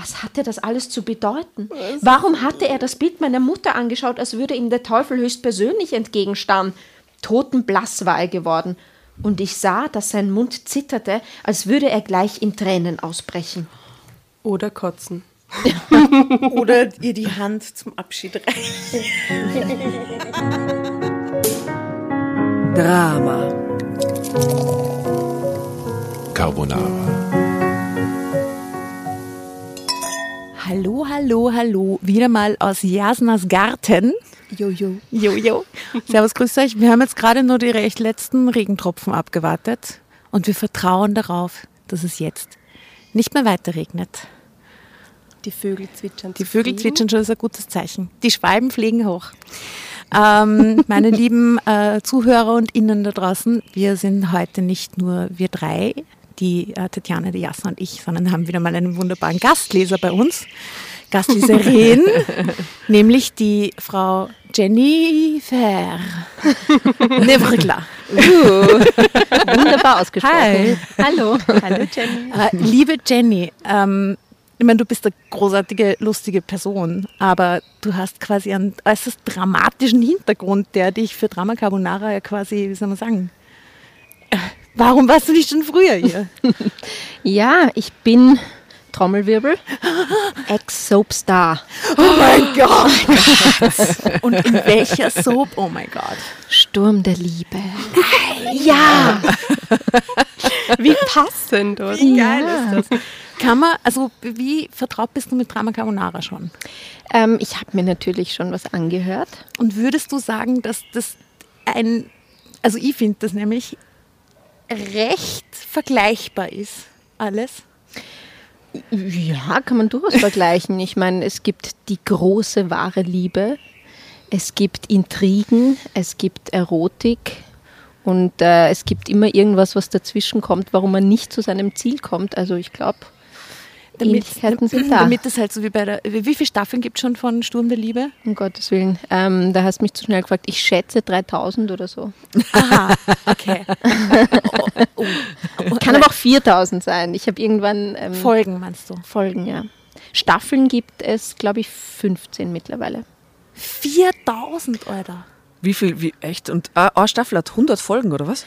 Was hatte das alles zu bedeuten? Warum hatte er das Bild meiner Mutter angeschaut, als würde ihm der Teufel höchstpersönlich entgegenstarren? Totenblass war er geworden. Und ich sah, dass sein Mund zitterte, als würde er gleich in Tränen ausbrechen. Oder kotzen. Oder ihr die Hand zum Abschied reichen. Drama. Carbonara. Hallo, hallo, hallo. Wieder mal aus Jasnas Garten. Jojo. Jojo. Servus, grüß euch. Wir haben jetzt gerade nur die recht letzten Regentropfen abgewartet und wir vertrauen darauf, dass es jetzt nicht mehr weiter regnet. Die Vögel zwitschern. Die Vögel zwitschern schon ist ein gutes Zeichen. Die Schwalben fliegen hoch. Ähm, meine lieben äh, Zuhörer und Innen da draußen, wir sind heute nicht nur wir drei, die äh, Tatjana, die Jasna und ich, sondern haben wieder mal einen wunderbaren Gastleser bei uns. Gastleserin, nämlich die Frau Jennifer Nevrigla. Uh, wunderbar ausgesprochen. Hi. Hallo. Hallo Jenny. Äh, liebe Jenny, ähm, ich meine, du bist eine großartige, lustige Person, aber du hast quasi einen äußerst dramatischen Hintergrund, der dich für Drama Carbonara ja quasi, wie soll man sagen, warum warst du nicht schon früher hier? Ja, ich bin Trommelwirbel, Ex-Soapstar. Oh mein Gott! Und in welcher Soap? Oh mein Gott. Sturm der Liebe. Ja, Wie passend, oder? Wie geil ist das? Kann man, also wie vertraut bist du mit Drama Carbonara schon? ähm, ich habe mir natürlich schon was angehört. Und würdest du sagen, dass das ein, also ich finde das nämlich recht vergleichbar ist, alles? Ja, kann man durchaus vergleichen. Ich meine, es gibt die große wahre Liebe, es gibt Intrigen, es gibt Erotik und äh, es gibt immer irgendwas, was dazwischen kommt, warum man nicht zu seinem Ziel kommt. Also ich glaube, Ähnlichkeiten sind da. Damit es halt so wie bei der, wie wie viele Staffeln gibt es schon von Sturm der Liebe? Um Gottes Willen. Ähm, da hast du mich zu schnell gefragt. Ich schätze 3000 oder so. Aha, okay. oh. Kann aber auch 4000 sein. Ich habe irgendwann ähm, Folgen, meinst du? Folgen, ja. Staffeln gibt es, glaube ich, 15 mittlerweile. 4000, Alter. Wie viel, wie, echt? Und äh, eine Staffel hat 100 Folgen, oder was?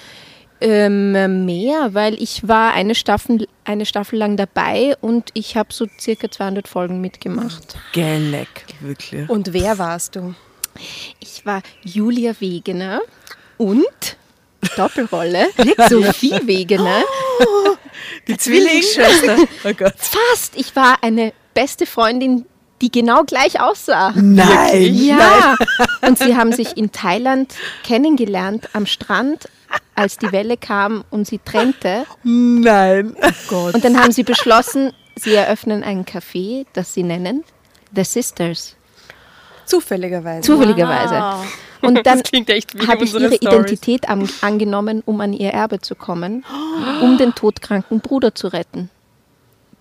Ähm, mehr, weil ich war eine Staffel, eine Staffel lang dabei und ich habe so circa 200 Folgen mitgemacht. Geleck, wirklich. Und wer warst du? Ich war Julia Wegener und Doppelrolle Sophie Wegener. Die Zwillingsschwester. Oh Gott. Fast, ich war eine beste Freundin, die genau gleich aussah. Nein. Ja, und sie haben sich in Thailand kennengelernt am Strand, als die Welle kam und sie trennte. Nein. Und dann haben sie beschlossen, sie eröffnen ein Café, das sie nennen The Sisters. Zufälligerweise. Zufälligerweise. Wow. Und dann habe ich ihre Stories. Identität am, angenommen, um an ihr Erbe zu kommen, um den todkranken Bruder zu retten.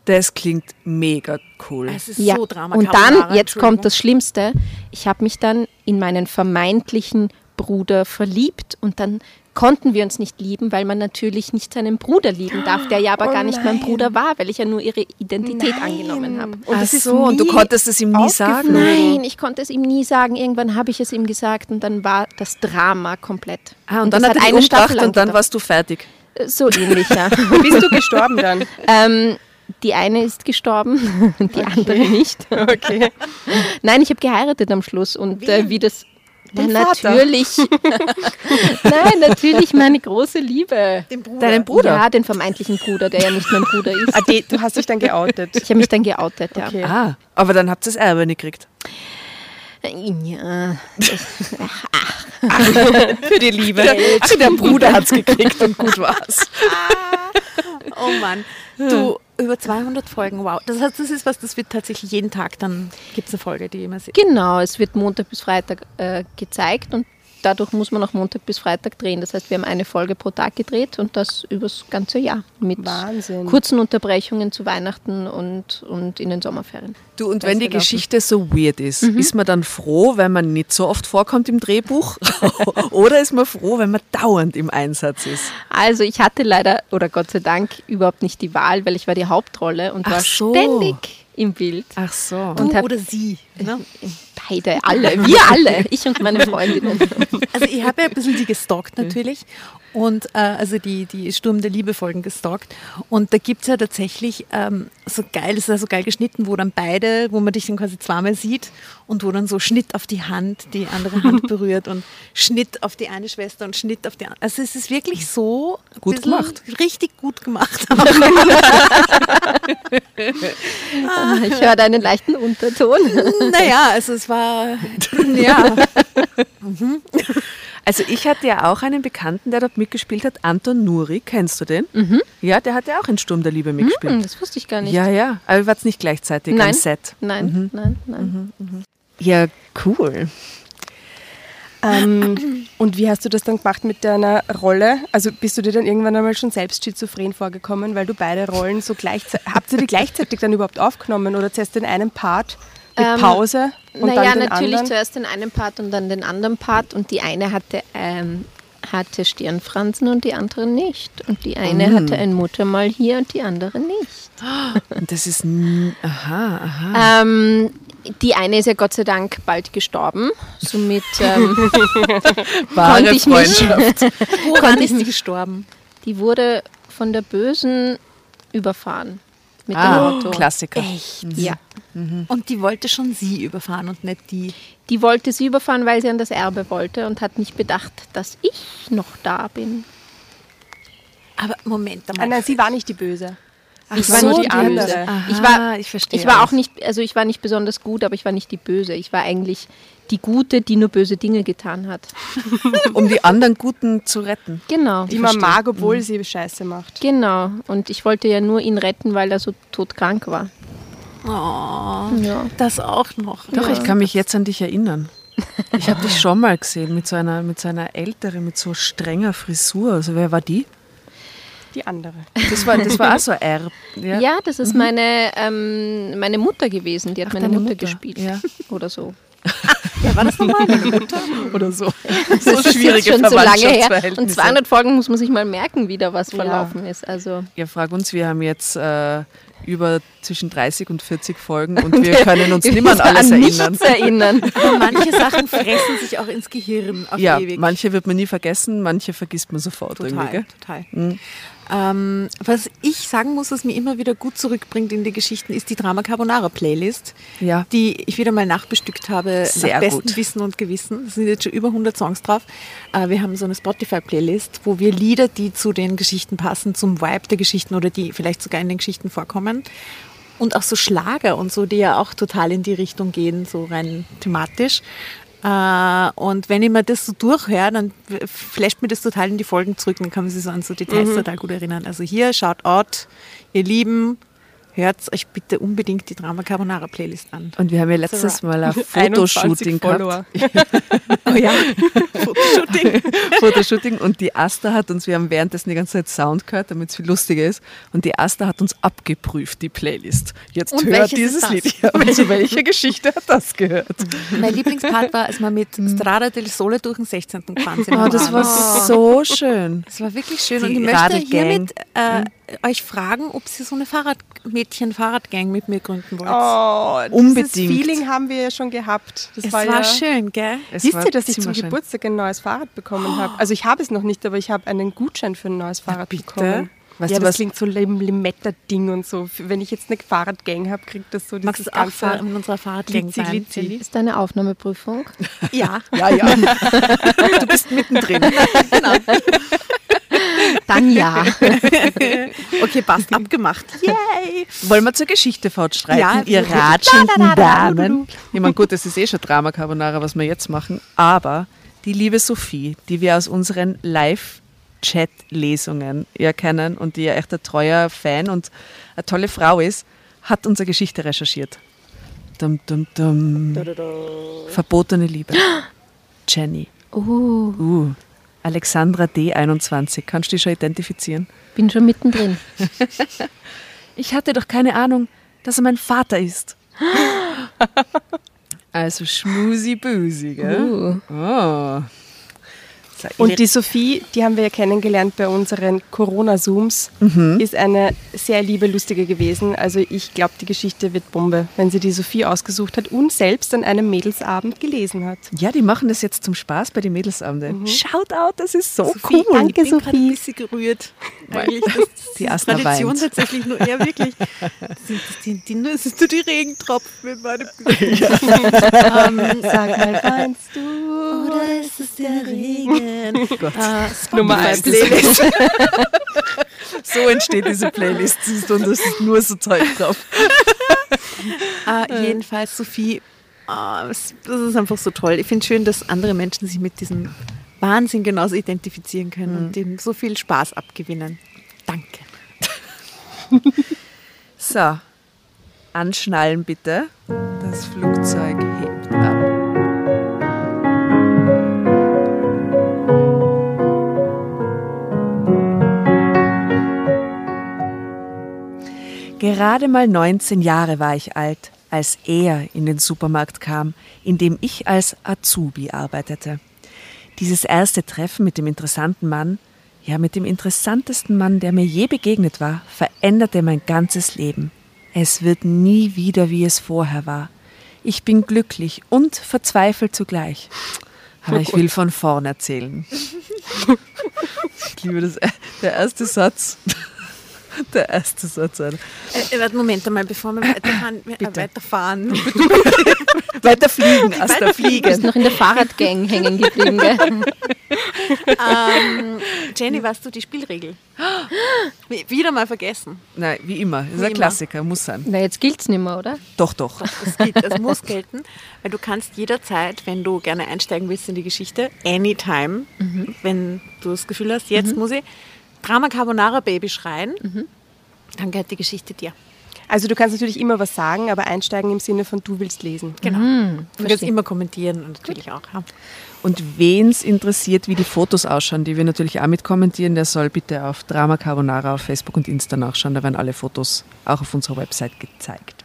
Das klingt mega cool. Es ist Ja. so Drama Und dann, jetzt kommt das. Schlimmste, ich habe mich dann in meinen vermeintlichen Bruder verliebt und dann konnten wir uns nicht lieben, weil man natürlich nicht seinen Bruder lieben darf, der ja aber Oh gar nicht mein nein. Bruder war, weil ich ja nur ihre Identität angenommen habe. Und Ach das ist so, und du konntest es ihm nie sagen? Nein, ich konnte es ihm nie sagen. Irgendwann habe ich es ihm gesagt und dann war das Drama komplett. Ah, und, dann das hat er umgebracht lang und dann warst du fertig. so ähnlich, ja. Bist du gestorben dann? ähm, die eine ist gestorben, die andere nicht. Okay. Nein, ich habe geheiratet am Schluss und äh, wie das ja, natürlich. Nein, natürlich meine große Liebe. Den Bruder. Deinen Bruder? Ja, den vermeintlichen Bruder, der ja nicht mein Bruder ist. Ah, die, du hast dich dann geoutet. Ich habe mich dann geoutet, ja. Okay. Ah, aber dann habt ihr das Erbe nicht gekriegt. Ja, Für die Liebe. Also der Bruder hat es gekriegt und gut war's. Oh Mann. Du, über 200 Folgen, wow. Das heißt, das ist was, das wird tatsächlich jeden Tag, dann gibt es eine Folge, die immer sieht. genau. Es wird Montag bis Freitag äh, gezeigt und dadurch muss man auch Montag bis Freitag drehen. Das heißt, wir haben eine Folge pro Tag gedreht und das übers ganze Jahr mit Wahnsinn. kurzen Unterbrechungen zu Weihnachten und, und in den Sommerferien. Du, und wenn die gelaufen. Geschichte so weird ist, ist man dann froh, wenn man nicht so oft vorkommt im Drehbuch? Oder ist man froh, wenn man dauernd im Einsatz ist? Also ich hatte leider, oder Gott sei Dank, überhaupt nicht die Wahl, weil ich war die Hauptrolle und Ach war so. ständig im Bild. Ach so. Du Und hab- oder sie. Ne? Beide, alle, wir alle, ich und meine Freundinnen. Also ich habe ja ein bisschen die gestalkt natürlich. Und äh, also die, die Sturm der Liebe Folgen gestalkt. Und da gibt es ja tatsächlich ähm, so geil, es ist ja so geil geschnitten, wo dann beide, wo man dich dann quasi zweimal sieht und wo dann so Schnitt auf die Hand, die andere Hand berührt und Schnitt auf die eine Schwester und Schnitt auf die andere. Also es ist wirklich so Gut gemacht. Richtig gut gemacht. Ich höre einen leichten Unterton. naja, also es war, ja, Also ich hatte ja auch einen Bekannten, der dort mitgespielt hat, Anton Nuri, kennst du den? Ja, der hat ja auch in Sturm der Liebe mitgespielt. Hm, das wusste ich gar nicht. Ja, ja, aber ihr wart nicht gleichzeitig Nein. am Set. Nein, nein, nein. Ja, cool. Ähm, und wie hast du das dann gemacht mit deiner Rolle? Also bist du dir dann irgendwann einmal schon selbst schizophren vorgekommen, weil du beide Rollen so gleichzeitig. Habt ihr die gleichzeitig dann überhaupt aufgenommen oder zuerst den einen Part mit Ähm, Pause und naja, dann den natürlich anderen? zuerst den einen Part und dann den anderen Part. Und die eine hatte, ähm, hatte Stirnfransen und die andere nicht. Und die eine Mm. hatte ein Muttermal hier und die andere nicht. Und das ist, n- aha, aha. Ähm, die eine ist ja Gott sei Dank bald gestorben. Somit ähm, konnte ich mich, woran konnte ich ist sie gestorben? die wurde von der Bösen überfahren mit Ah, dem Auto. Klassiker. Echt? Ja. Und die wollte schon sie überfahren und nicht die. Die wollte sie überfahren, weil sie an das Erbe wollte und hat nicht bedacht, dass ich noch da bin. Aber Moment Ah, einmal. nein, sie war nicht die Böse. ich war war nur nicht die andere. Böse. Aha, Ich war- ich verstehe. Ich war auch nicht, also ich war nicht besonders gut, aber ich war nicht die Böse. Ich war eigentlich die Gute, die nur böse Dinge getan hat. Um die anderen Guten zu retten. Genau. Die man mag, obwohl sie Scheiße macht. Genau. Und ich wollte ja nur ihn retten, weil er so todkrank war. Oh, Ja. das auch noch. Doch, ich kann mich jetzt an dich erinnern. Ich habe dich schon mal gesehen mit so einer, mit so einer älteren, mit so strenger Frisur. Also wer war die? Die andere. Das war, das war auch so R. Ja. Ja, das ist meine, ähm, meine Mutter gewesen. Die hat meine deine Mutter, Mutter. gespielt. Ja. Oder so. Ja, war das nochmal meine Mutter? Oder so. Das ist jetzt schon so lange her. Und Verwandtschaftsverhältnisse. 200 Folgen muss man sich mal merken, wie da was verlaufen ist. Also Ja, frag uns, wir haben jetzt äh, über zwischen 30 und 40 Folgen und wir können uns nicht mehr an alles an erinnern. erinnern. Aber manche Sachen fressen sich auch ins Gehirn auf Ja, ewig. manche wird man nie vergessen, manche vergisst man sofort irgendwie. Total, Gell? total. Ähm, was ich sagen muss, was mir immer wieder gut zurückbringt in die Geschichten, ist die Drama Carbonara Playlist, Ja. die ich wieder mal nachbestückt habe Sehr nach bestem gut. Wissen und Gewissen. Es sind jetzt schon über 100 Songs drauf. Äh, wir haben so eine Spotify-Playlist, wo wir Lieder, die zu den Geschichten passen, zum Vibe der Geschichten oder die vielleicht sogar in den Geschichten vorkommen. Und auch so Schlager und so, die ja auch total in die Richtung gehen, so rein thematisch. Äh, und wenn ich mir das so durchhöre, dann flasht mir das total in die Folgen zurück. Dann kann man sich so an so Details total gut erinnern. Also hier, schaut out, ihr Lieben, hört euch bitte unbedingt die Drama Carbonara Playlist an. Und wir haben ja letztes Mal ein 21 Fotoshooting gehabt. Oh ja, Fotoshooting. Fotoshooting und die Asta hat uns, wir haben währenddessen die ganze Zeit Sound gehört, damit es viel lustiger ist. Und die Asta hat uns abgeprüft, die Playlist. Jetzt Und hört dieses? Lied. Ja, zu welcher Geschichte hat das gehört? mein Lieblingspart war, als wir mit Strada del Sole durch den 16. gefahren sind. Oh, das war so schön. Das war wirklich schön. Die und ich möchte hiermit äh, euch fragen, ob ihr so eine Fahrradmädchen-Fahrradgang mit mir gründen wollt. Oh, dieses Unbedingt. Feeling haben wir ja schon gehabt. Das es war, war, ja schön, gell? Es Wisst ihr, dass ich zum schön. Geburtstag ein neues Fahrrad bekommen habe? Also ich habe es noch nicht, aber ich habe einen Gutschein für ein neues Fahrrad bitte? bekommen. Weißt ja, du das was- klingt so Lim Limetta-Ding und so. Wenn ich jetzt eine Fahrradgang habe, kriegt das so dieses Magst du auch ganze... fahren in unserer Fahrradgang Glitzi, sein, glitzi. Ist deine Aufnahmeprüfung? Ja. Ja, ja. Du bist mittendrin. Dann ja. Okay, passt, abgemacht. Yay! Wollen wir zur Geschichte fortschreiten, Ja, ihr ratschenden Damen? Ich meine, gut, das ist eh schon Drama Carbonara, was wir jetzt machen, aber die liebe Sophie, die wir aus unseren Live-Chat-Lesungen ja kennen und die ja echt ein treuer Fan und eine tolle Frau ist, hat unsere Geschichte recherchiert. Dum, dum, dum. Verbotene Liebe. Jenny. Uh, Uh. Alexandra D21. Kannst du dich schon identifizieren? bin schon mittendrin. Ich hatte doch keine Ahnung, dass er mein Vater ist. Also schmusi-busi, gell? Uh. Oh. Und die Sophie, die haben wir ja kennengelernt bei unseren Corona-Zooms, ist eine sehr liebe, lustige gewesen. Also ich glaube, die Geschichte wird Bombe, wenn sie die Sophie ausgesucht hat und selbst an einem Mädelsabend gelesen hat. Ja, die machen das jetzt zum Spaß bei den Mädelsabende. Shout out, das ist so Sophie, cool. danke, ich bin gerade ein bisschen gerührt. Eigentlich, das, Die ist Asta Tradition weint. tatsächlich nur, ja wirklich. Sind die, das sind nur die Regentropfen mit meinem ähm, Sag mal, weinst du? Oder ist es der Regen? Äh, Nummer Spotify eins. Playlist. So entsteht diese Playlist. Siehst du, Und das ist nur so Zeug drauf. Äh, jedenfalls, Sophie, es- das ist einfach so toll. Ich finde schön, dass andere Menschen sich mit diesem Wahnsinn genauso identifizieren können und dem so viel Spaß abgewinnen. Danke. So, anschnallen bitte. Das Flugzeug hebt ab. Gerade mal 19 Jahre war ich alt, als er in den Supermarkt kam, in dem ich als Azubi arbeitete. Dieses erste Treffen mit dem interessanten Mann, ja mit dem interessantesten Mann, der mir je begegnet war, veränderte mein ganzes Leben. Es wird nie wieder, wie es vorher war. Ich bin glücklich und verzweifelt zugleich. Aber ich will von vorn erzählen. Ich liebe das. Der erste Satz. Der erste Satz. Alter. Äh, warte, Moment einmal, bevor wir weiterfahren. äh, weiterfahren. Weiter fliegen, Asta, Du bist noch in der Fahrradgang hängen geblieben, gell? ähm, Jenny, weißt du die Spielregel? Wie- Wieder mal vergessen. Nein, wie immer. Das ist Wie ein immer. Klassiker, muss sein. Na, jetzt gilt's nicht mehr, oder? Doch, doch. Das, geht, das muss gelten, weil du kannst jederzeit, wenn du gerne einsteigen willst in die Geschichte, anytime, wenn du das Gefühl hast, jetzt muss ich Drama Carbonara Baby schreien, dann gehört die Geschichte dir. Also du kannst natürlich immer was sagen, aber einsteigen im Sinne von du willst lesen. Genau. du kannst immer kommentieren und natürlich auch. Ja. Und wen es interessiert, wie die Fotos ausschauen, die wir natürlich auch mit kommentieren, der soll bitte auf Drama Carbonara auf Facebook und Insta nachschauen. Da werden alle Fotos auch auf unserer Website gezeigt.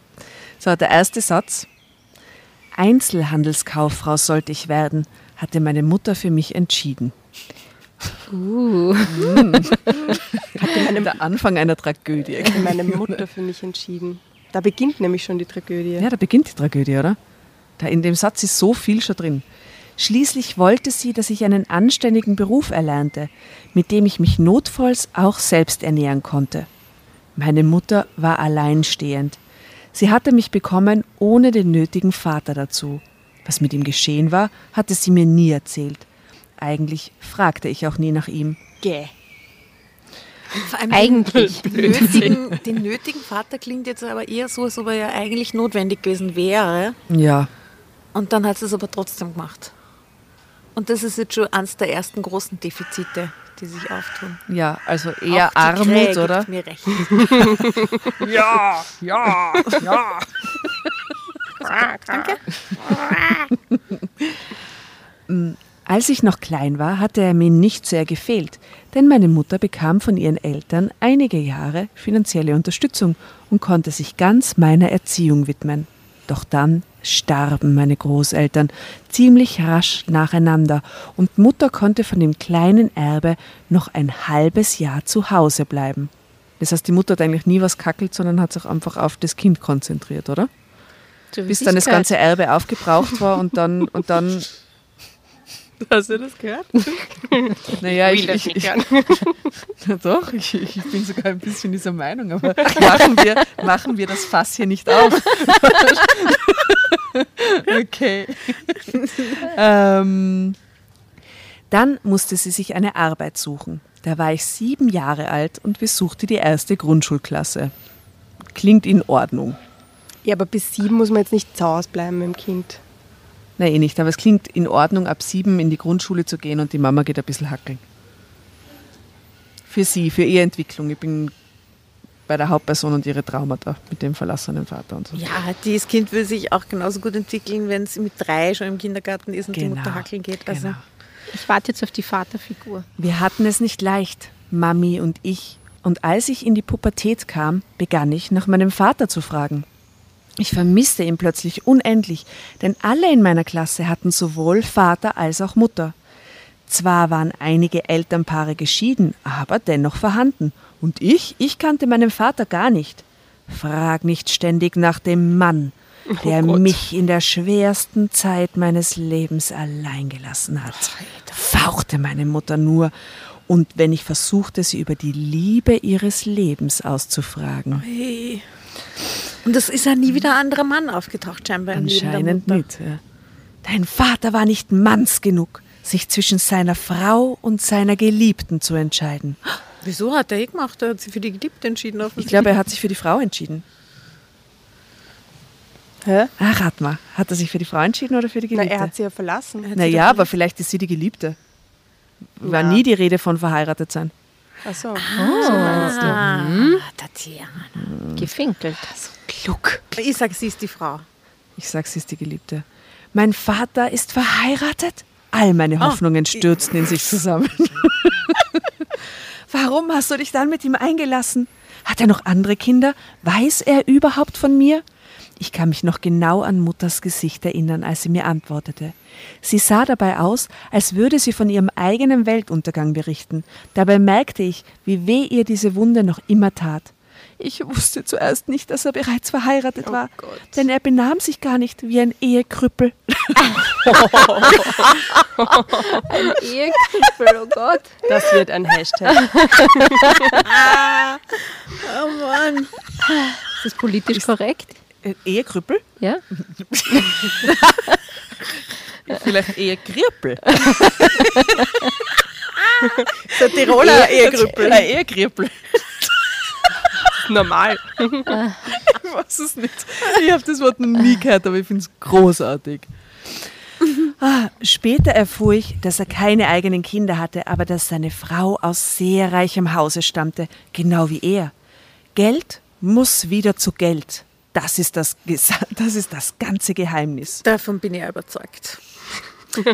So, der erste Satz. Einzelhandelskauffrau sollte ich werden, hatte meine Mutter für mich entschieden. Uh. Der Anfang einer Tragödie. Hat meine Mutter für mich entschieden. Da beginnt nämlich schon die Tragödie. Ja, da beginnt die Tragödie, oder? Da in dem Satz ist so viel schon drin. Schließlich wollte sie, dass ich einen anständigen Beruf erlernte, mit dem ich mich notfalls auch selbst ernähren konnte. Meine Mutter war alleinstehend. Sie hatte mich bekommen ohne den nötigen Vater dazu. Was mit ihm geschehen war, hatte sie mir nie erzählt. Eigentlich fragte ich auch nie nach ihm. Gäh. Vor allem Eigentlich. Den nötigen, den nötigen Vater klingt jetzt aber eher so, als ob er ja eigentlich notwendig gewesen wäre. Ja, Und dann hat sie es aber trotzdem gemacht. Und das ist jetzt schon eines der ersten großen Defizite, die sich auftun. ja, also eher Auch die Armut, Krähe oder? Gibt mir recht. Ja, ja, ja. Danke. Als ich noch klein war, hatte er mir nicht sehr gefehlt, denn meine Mutter bekam von ihren Eltern einige Jahre finanzielle Unterstützung und konnte sich ganz meiner Erziehung widmen. Doch dann starben meine Großeltern ziemlich rasch nacheinander und Mutter konnte von dem kleinen Erbe noch ein halbes Jahr zu Hause bleiben. Das heißt, die Mutter hat eigentlich nie was kackelt, sondern hat sich einfach auf das Kind konzentriert, oder? Bis dann das ganze Erbe aufgebraucht war und dann, und dann Hast du das gehört? Naja, ich, will das ich, nicht ich, hören. Ja, doch, ich, ich bin sogar ein bisschen dieser Meinung, aber machen wir, machen wir das Fass hier nicht auf. okay. ähm, dann musste sie sich eine Arbeit suchen. Da war ich sieben Jahre alt und besuchte die erste Grundschulklasse. Klingt in Ordnung. Ja, aber bis sieben muss man jetzt nicht zu Hause bleiben mit dem Kind. Nein, eh nicht, aber es klingt in Ordnung, ab sieben in die Grundschule zu gehen und die Mama geht ein bisschen hackeln. Für sie, für ihre Entwicklung. Ich bin bei der Hauptperson und ihre Traumata mit dem verlassenen Vater und so. Ja, dieses Kind will sich auch genauso gut entwickeln, wenn es mit drei schon im Kindergarten ist und die Genau, Mutter hackeln geht. Also, genau. Ich warte jetzt auf die Vaterfigur. Wir hatten es nicht leicht, Mami und ich. Und als ich in die Pubertät kam, begann ich nach meinem Vater zu fragen. Ich vermisste ihn plötzlich unendlich, denn alle in meiner Klasse hatten sowohl Vater als auch Mutter. Zwar waren einige Elternpaare geschieden, aber dennoch vorhanden. Und ich, ich kannte meinen Vater gar nicht. Frag nicht ständig nach dem Mann, der mich in der schwersten Zeit meines Lebens allein gelassen hat. Fauchte meine Mutter nur. Und wenn ich versuchte, sie über die Liebe ihres Lebens auszufragen. Hey. Und es ist ja nie wieder ein anderer Mann aufgetaucht, scheinbar. Anscheinend nicht. Ja. Dein Vater war nicht manns genug, sich zwischen seiner Frau und seiner Geliebten zu entscheiden. Wieso hat er eh gemacht? Er hat sich für die Geliebte entschieden. Ich glaube, er hat sich für die Frau entschieden. Hä? Ah, rat mal. Hat er sich für die Frau entschieden oder für die Na, Geliebte? er hat sie ja verlassen. naja, aber vielleicht ist sie die Geliebte. War Ja. nie die Rede von verheiratet sein. Ach so. Ah, Tatjana. Gefinkelt. Klug. Ich sag, sie ist die Frau. Ich sag, sie ist die Geliebte. Mein Vater ist verheiratet? All meine Hoffnungen stürzten in sich zusammen. Warum hast du dich dann mit ihm eingelassen? Hat er noch andere Kinder? Weiß er überhaupt von mir? Ich kann mich noch genau an Mutters Gesicht erinnern, als sie mir antwortete. Sie sah dabei aus, als würde sie von ihrem eigenen Weltuntergang berichten. Dabei merkte ich, wie weh ihr diese Wunde noch immer tat. Ich wusste zuerst nicht, dass er bereits verheiratet war, denn er benahm sich gar nicht wie ein Ehekrüppel. Ehekrüppel, oh Gott. Das wird ein Hashtag. Oh Mann. Ist das politisch korrekt? Äh, Ehekrüppel? Ja? Vielleicht Ehekrüppel. Der Tiroler Ehegrüppel. Ein Normal. Ich weiß es nicht. Ich habe das Wort noch nie gehört, aber ich finde es großartig. Ah, später erfuhr ich, dass er keine eigenen Kinder hatte, aber dass seine Frau aus sehr reichem Hause stammte, genau wie er. Geld muss wieder zu Geld. Das ist das, das, ist das ganze Geheimnis. Davon bin ich überzeugt.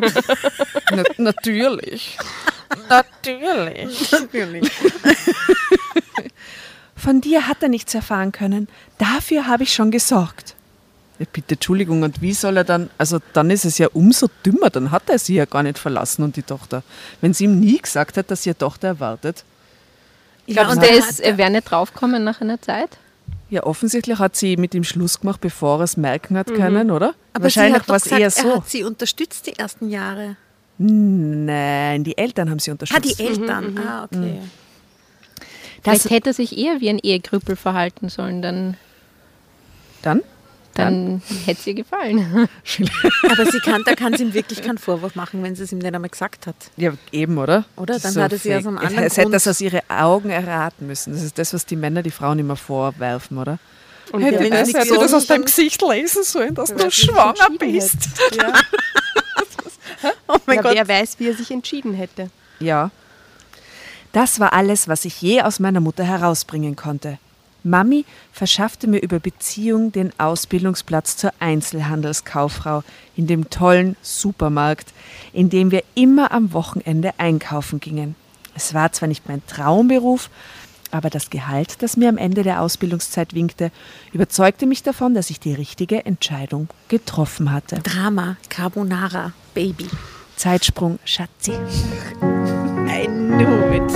Na, natürlich. Natürlich. Natürlich. Von dir hat er nichts erfahren können. Dafür habe ich schon gesorgt. Ja, bitte, Entschuldigung, und wie soll er dann, also dann ist es ja umso dümmer, dann hat er sie ja gar nicht verlassen und die Tochter. Wenn sie ihm nie gesagt hat, dass sie eine Tochter erwartet. Ich glaube, und der dann ist, hat er wäre nicht draufgekommen nach einer Zeit. Ja, offensichtlich hat sie mit ihm Schluss gemacht, bevor er es merken hat können, oder? Aber Wahrscheinlich war es doch eher gesagt, er so. hat sie unterstützt die ersten Jahre. Nein, die Eltern haben sie Ah, unterstützt. die Eltern. Ah, okay. Das- Vielleicht hätte er sich eher wie ein Ehekrüppel verhalten sollen, dann, Dann? dann hätte es ihr gefallen. Aber sie kann, da kann sie ihm wirklich keinen Vorwurf machen, wenn sie es ihm nicht einmal gesagt hat. Ja, eben, oder? Oder? Dann so hat er sie aus einem anderen Es hätte das aus ihren Augen erraten müssen. Das ist das, was die Männer die Frauen immer vorwerfen, oder? Und Hätte das weiß, nicht wer gesagt, das aus deinem Gesicht lesen sollen, dass sich entschieden hätte. Ja. Oh mein Ja, Gott. wer weiß, wie er sich entschieden hätte. Ja. Das war alles, was ich je aus meiner Mutter herausbringen konnte. Mami verschaffte mir über Beziehung den Ausbildungsplatz zur Einzelhandelskauffrau in dem tollen Supermarkt, in dem wir immer am Wochenende einkaufen gingen. Es war zwar nicht mein Traumberuf, aber das Gehalt, das mir am Ende der Ausbildungszeit winkte, überzeugte mich davon, dass ich die richtige Entscheidung getroffen hatte. Drama, Carbonara, Baby. Zeitsprung, Schatzi. I knew it.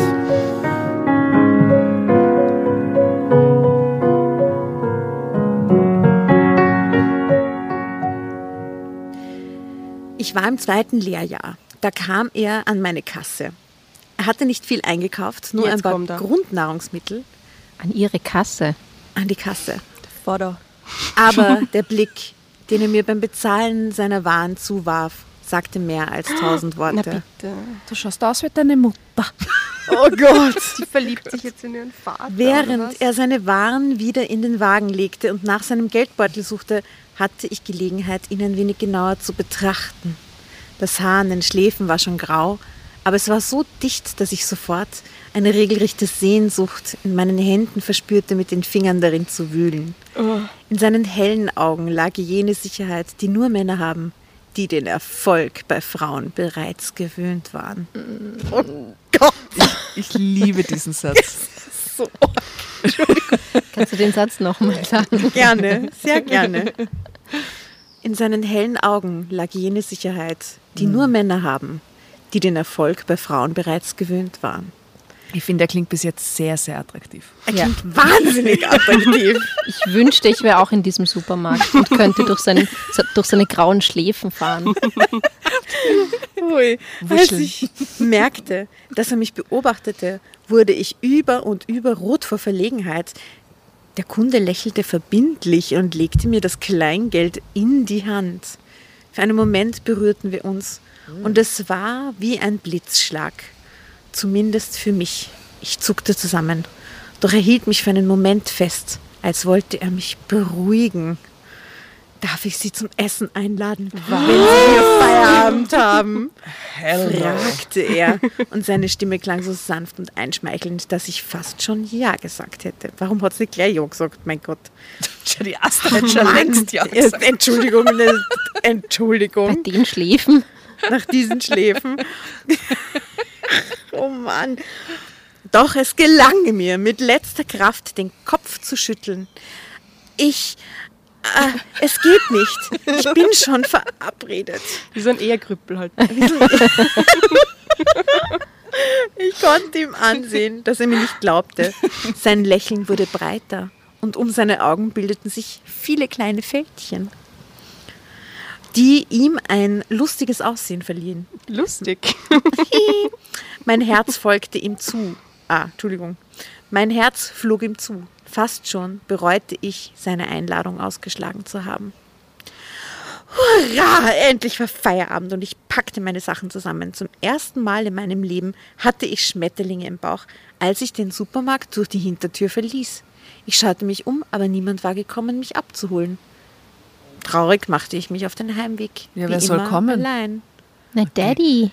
Ich war im zweiten Lehrjahr. Da kam er an meine Kasse. Er hatte nicht viel eingekauft, nur Jetzt ein paar. Grundnahrungsmittel An ihre Kasse. an die Kasse. Vater. Aber der Blick, den er mir beim Bezahlen seiner Waren zuwarf, sagte mehr als tausend Na Worte. bitte. Du schaust aus wie deine Mutter. Oh Gott! Sie verliebt sich jetzt in ihren Vater. Während er seine Waren wieder in den Wagen legte und nach seinem Geldbeutel suchte, hatte ich Gelegenheit, ihn ein wenig genauer zu betrachten. Das Haar an den Schläfen war schon grau, aber es war so dicht, dass ich sofort eine regelrechte Sehnsucht in meinen Händen verspürte, mit den Fingern darin zu wühlen. In seinen hellen Augen lag jene Sicherheit, die nur Männer haben, die den Erfolg bei Frauen bereits gewöhnt waren. Oh Gott! Ich liebe diesen Satz. Kannst du den Satz nochmal sagen? Gerne, sehr gerne. In seinen hellen Augen lag jene Sicherheit, die nur Männer haben, die den Erfolg bei Frauen bereits gewöhnt waren. Ich finde, er klingt bis jetzt sehr, sehr attraktiv. Er Ja. klingt wahnsinnig attraktiv. Ich wünschte, ich wäre auch in diesem Supermarkt und könnte durch, seinen, durch seine grauen Schläfen fahren. Ui. Als ich merkte, dass er mich beobachtete, wurde ich über und über rot vor Verlegenheit. Der Kunde lächelte verbindlich und legte mir das Kleingeld in die Hand. Für einen Moment berührten wir uns und es war wie ein Blitzschlag. Zumindest für mich. Ich zuckte zusammen. Doch er hielt mich für einen Moment fest, als wollte er mich beruhigen. Darf ich Sie zum Essen einladen, wenn Sie hier Feierabend haben? fragte er. Und seine Stimme klang so sanft und einschmeichelnd, dass ich fast schon Ja gesagt hätte. Warum hat sie nicht gleich Ja gesagt? Mein Gott. Die Astrid hat schon längst ja Ja, Entschuldigung, ne, Bei Entschuldigung, den Schläfen. nach diesen Schläfen. Oh Mann. Doch es gelang mir, mit letzter Kraft den Kopf zu schütteln. Ich. Äh, es geht nicht. Ich bin schon verabredet. Wie so ein Ehegrüppel halt. Ich konnte ihm ansehen, dass er mir nicht glaubte. Sein Lächeln wurde breiter und um seine Augen bildeten sich viele kleine Fältchen, die ihm ein lustiges Aussehen verliehen. Lustig. Mein Herz folgte ihm zu. Ah, Entschuldigung. Mein Herz flog ihm zu. Fast schon bereute ich, seine Einladung ausgeschlagen zu haben. Hurra! Endlich war Feierabend und ich packte meine Sachen zusammen. Zum ersten Mal in meinem Leben hatte ich Schmetterlinge im Bauch, als ich den Supermarkt durch die Hintertür verließ. Ich schaute mich um, aber niemand war gekommen, mich abzuholen. Traurig machte ich mich auf den Heimweg. Ja, wie wer soll immer kommen? Allein. Na, Daddy.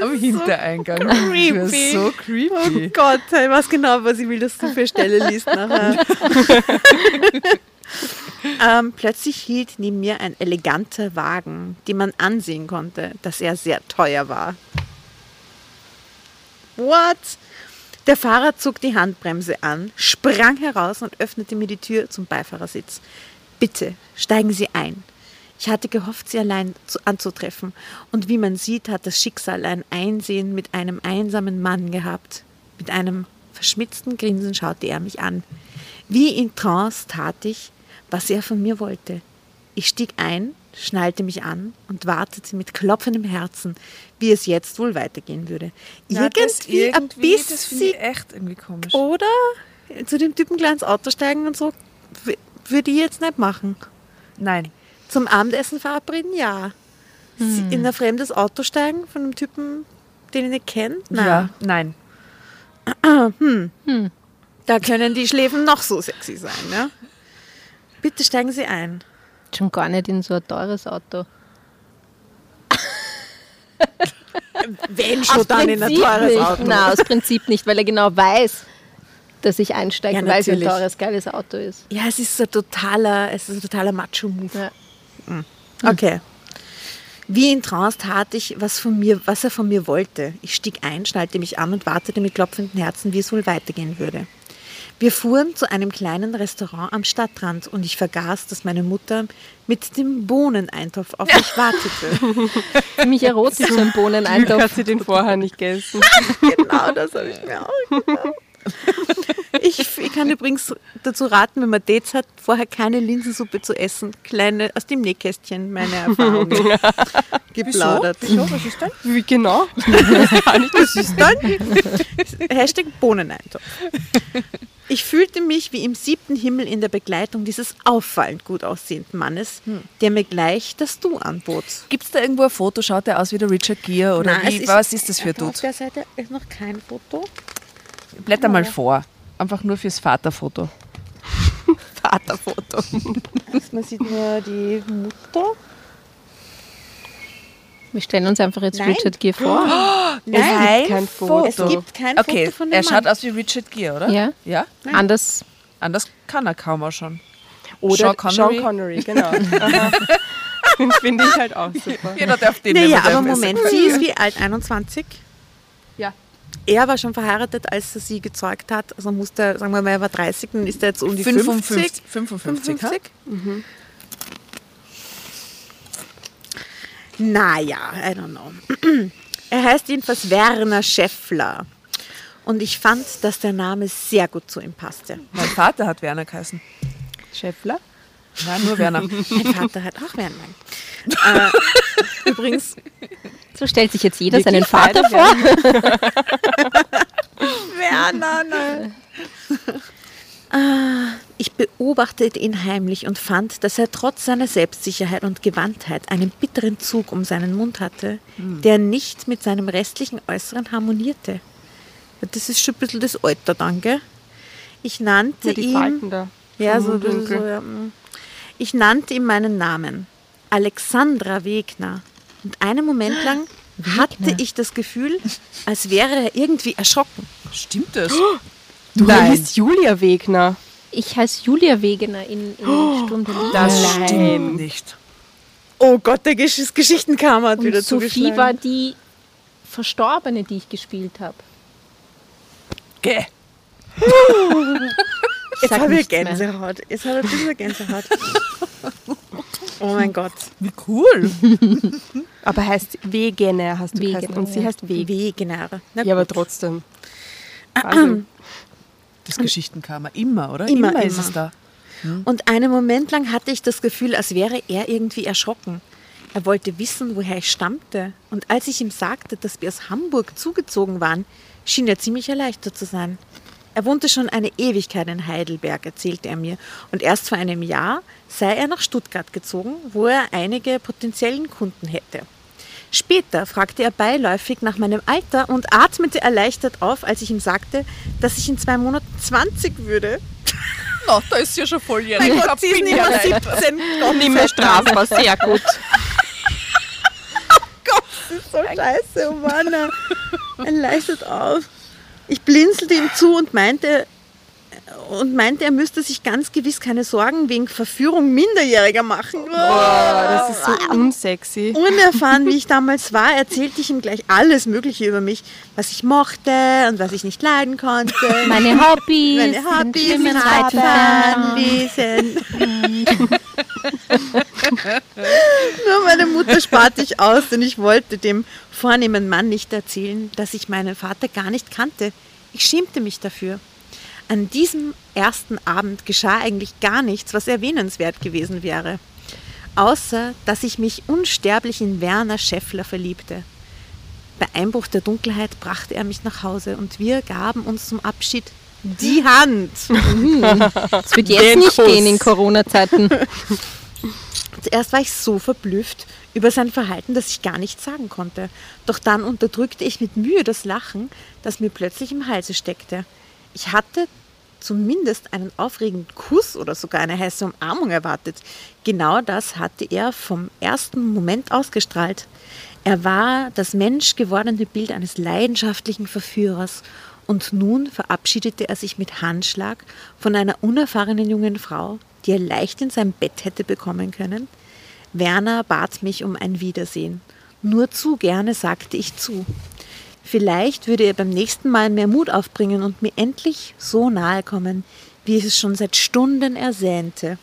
Am Hintereingang. creepy. Das so creepy. Oh Gott, ich weiß genau, was ich will, dass du für Stelle liest nachher. ähm, plötzlich hielt neben mir ein eleganter Wagen, den man ansehen konnte, dass er sehr teuer war. What? Der Fahrer zog die Handbremse an, sprang heraus und öffnete mir die Tür zum Beifahrersitz. Bitte, steigen Sie ein. Ich hatte gehofft, sie allein zu, anzutreffen, und wie man sieht, hat das Schicksal ein Einsehen mit einem einsamen Mann gehabt. Mit einem verschmitzten Grinsen schaute er mich an. Wie in Trance tat ich, was er von mir wollte. Ich stieg ein, schnallte mich an und wartete mit klopfendem Herzen, wie es jetzt wohl weitergehen würde. Ja, das irgendwie, ein irgendwie, das bisschen, finde ich echt irgendwie komisch. oder zu dem Typen gleich ins Auto steigen und so, würde ich jetzt nicht machen. Nein. Zum Abendessen verabreden, ja. Hm. In ein fremdes Auto steigen von einem Typen, den ich nicht kenne? Ja, nein. Da können die Schläfen noch so sexy sein, ne? Bitte steigen Sie ein. Schon gar nicht in so ein teures Auto. Wenn schon dann in ein teures nicht. Auto. Nein, aus Prinzip nicht, weil er genau weiß, dass ich einsteige, Ja, weil es ein teures, geiles Auto ist. Ja, es ist ein totaler, es ist ein totaler Macho-Move. Ja. Okay. Wie in Trance tat ich, was, von mir, was er von mir wollte. Ich stieg ein, schnallte mich an und wartete mit klopfenden Herzen, wie es wohl weitergehen würde. Wir fuhren zu einem kleinen Restaurant am Stadtrand und ich vergaß, dass meine Mutter mit dem Bohneneintopf auf mich wartete. Ziemlich erotisch, so ein Hat Bohneneintopf. sie den vorher nicht gegessen. genau, das habe ich mir auch gedacht. Ich, ich kann übrigens dazu raten, wenn man Dates hat, vorher keine Linsensuppe zu essen. Kleine, aus dem Nähkästchen meine Erfahrungen geplaudert. Wieso? Was ist denn? Wie genau? Das ist dann Hashtag Bohneneintopf. Ich fühlte mich wie im siebten Himmel in der Begleitung dieses auffallend gut aussehenden Mannes, der mir gleich das Du anbot. Gibt es da irgendwo ein Foto? Schaut der aus wie der Richard Gere? Oder Nein, es was ist das für ein Auf Dude? der Seite ist noch kein Foto. Blätter mal vor. Einfach nur fürs Vaterfoto. Vaterfoto. Man sieht nur die Mutter. Wir stellen uns einfach jetzt Nein. Richard Gere vor. Nein, kein Foto. es gibt kein Okay, Foto von dem er Mann. schaut aus wie Richard Gere, oder? Ja. Ja? Anders. Anders kann er kaum auch schon. Oder Sean Sean Connery. Connery, genau. Finde ich halt auch super. Jeder darf den Naja, aber Moment, sie ist wie alt? 21? Ja. Er war schon verheiratet, als er sie gezeugt hat. Also musste, sagen wir mal, er war 30, dann ist er jetzt um die 55. 50. 55. 55. Naja, I don't know. Er heißt jedenfalls Werner Scheffler. Und ich fand, dass der Name sehr gut zu ihm passte. Mein Vater hat Werner geheißen. Schäffler? Nein, nur Werner. Mein Vater hat auch Werner. äh, übrigens, So stellt sich jetzt jeder seinen Vater vor. Werner, nein. Ich beobachtete ihn heimlich und fand, dass er trotz seiner Selbstsicherheit und Gewandtheit einen bitteren Zug um seinen Mund hatte, der nicht mit seinem restlichen Äußeren harmonierte. Das ist schon ein bisschen das Alter dann, gell? Ich nannte Ja, die ihn... Falten da. Ja, so so, ja. mm. Ich nannte ihm meinen Namen. Alexandra Wegner. Und einen Moment lang hatte ich das Gefühl, als wäre er irgendwie erschrocken. Stimmt das? Du Nein. heißt Julia Wegner. Ich heiße Julia Wegener in, in Sturm der Liebe. Das stimmt nicht. Oh Gott, der Gesch das Geschichtenkammer hat wieder Und Sophie zugeschlagen. war die Verstorbene, die ich gespielt habe. Geh. Jetzt habe ich mehr. Gänsehaut. Jetzt habe ich ein bisschen Gänsehaut. oh mein Gott. Wie cool. Aber heißt Wegener hast du Wegener. Und sie heißt Weg. Wegener. Ja, aber trotzdem. Wahnsinn. Das Geschichtenkammer. Immer, oder? Immer, ist immer. es da. Und einen Moment lang hatte ich das Gefühl, als wäre er irgendwie erschrocken. Er wollte wissen, woher ich stammte. Und als ich ihm sagte, dass wir aus Hamburg zugezogen waren, schien er ziemlich erleichtert zu sein. Er wohnte schon eine Ewigkeit in Heidelberg, erzählte er mir. Und erst vor einem Jahr sei er nach Stuttgart gezogen, wo er einige potenziellen Kunden hätte. Später fragte er beiläufig nach meinem Alter und atmete erleichtert auf, als ich ihm sagte, dass ich in zwei Monaten 20 würde. No, da ist ja schon volljährig. Mein Gott, sie ist nicht mehr 17. Gott, Nicht mehr strafbar, sehr gut. so scheiße, oh Mann. Er leistet auf. Ich blinzelte ihm zu und meinte, und meinte, er müsste sich ganz gewiss keine Sorgen wegen Verführung Minderjähriger machen. Boah, das ist so unsexy. Unerfahren, wie ich damals war, erzählte ich ihm gleich alles Mögliche über mich, was ich mochte und was ich nicht leiden konnte. Meine Hobbys, Meine Hobbys, Radfahren. Lesen. Nur meine Mutter sparte ich aus, denn ich wollte dem vornehmen Mann nicht erzählen, dass ich meinen Vater gar nicht kannte. Ich schämte mich dafür. An diesem ersten Abend geschah eigentlich gar nichts, was erwähnenswert gewesen wäre. Außer, dass ich mich unsterblich in Werner Scheffler verliebte. Bei Einbruch der Dunkelheit brachte er mich nach Hause und wir gaben uns zum Abschied die Hand. Das wird jetzt Den nicht Kuss. gehen in Corona-Zeiten. Zuerst war ich so verblüfft über sein Verhalten, dass ich gar nichts sagen konnte. Doch dann unterdrückte ich mit Mühe das Lachen, das mir plötzlich im Halse steckte. Ich hatte zumindest einen aufregenden Kuss oder sogar eine heiße Umarmung erwartet. Genau das hatte er vom ersten Moment ausgestrahlt. Er war das menschgewordene Bild eines leidenschaftlichen Verführers und nun verabschiedete er sich mit Handschlag von einer unerfahrenen jungen Frau, die er leicht in sein Bett hätte bekommen können. Werner bat mich um ein Wiedersehen. Nur zu gerne sagte ich zu. Vielleicht würde er beim nächsten Mal mehr Mut aufbringen und mir endlich so nahe kommen, wie ich es schon seit Stunden ersehnte.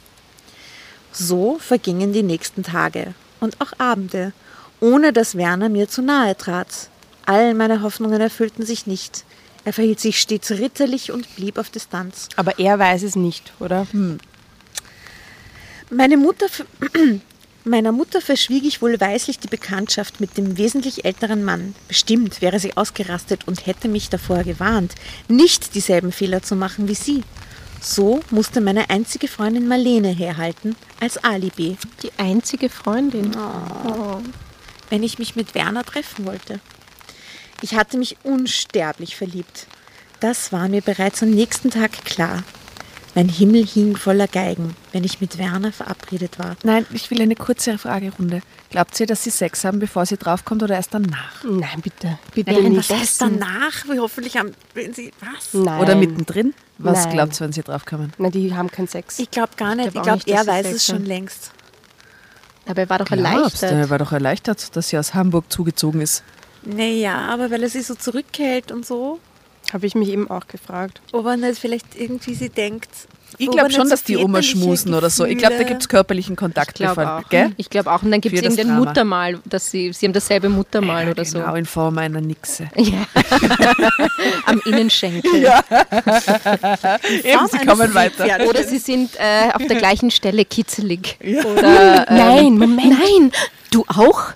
So vergingen die nächsten Tage und auch Abende, ohne dass Werner mir zu nahe trat. All meine Hoffnungen erfüllten sich nicht. Er verhielt sich stets ritterlich und blieb auf Distanz. Aber er weiß es nicht, oder? Meine Mutter, meiner Mutter verschwieg ich wohl weislich die Bekanntschaft mit dem wesentlich älteren Mann. Bestimmt wäre sie ausgerastet und hätte mich davor gewarnt, nicht dieselben Fehler zu machen wie sie. So musste meine einzige Freundin Marlene herhalten als Alibi, Die einzige Freundin. wenn ich mich mit Werner treffen wollte. Ich hatte mich unsterblich verliebt. Das war mir bereits am nächsten Tag klar. Mein Himmel hing voller Geigen, wenn ich mit Werner verabredet war. Nein, ich will eine kurze Fragerunde. Glaubt ihr, dass sie Sex haben, bevor sie draufkommt oder erst danach? Nein, bitte. Bitte nicht. was heißt danach? Wie hoffentlich haben wenn sie was? Nein. Oder mittendrin? Was Nein. glaubt ihr, wenn sie draufkommen? Na, die haben keinen Sex. Ich glaube gar nicht. Ich glaub glaube, dass er weiß Sex es schon haben. längst. Aber er war doch Glaubst erleichtert. Er war doch erleichtert, dass sie aus Hamburg zugezogen ist. Naja, aber weil er sie so zurückhält und so. Habe ich mich eben auch gefragt. Ob er nicht vielleicht irgendwie sie denkt. Ich glaube schon, dass die Oma schmusen oder so. Ich glaube, da gibt es körperlichen Kontakt. Ich glaube auch. Ich glaube auch. Und dann gibt es irgendein Drama. Muttermal, dass sie, sie haben dasselbe Muttermal Ja, oder genau, so. in Form einer Nixe. Ja. Am Innenschenkel. Eben, sie kommen weiter. Oder sie sind äh, auf der gleichen Stelle kitzelig. Oder, ähm, Nein, Moment. Nein, du auch?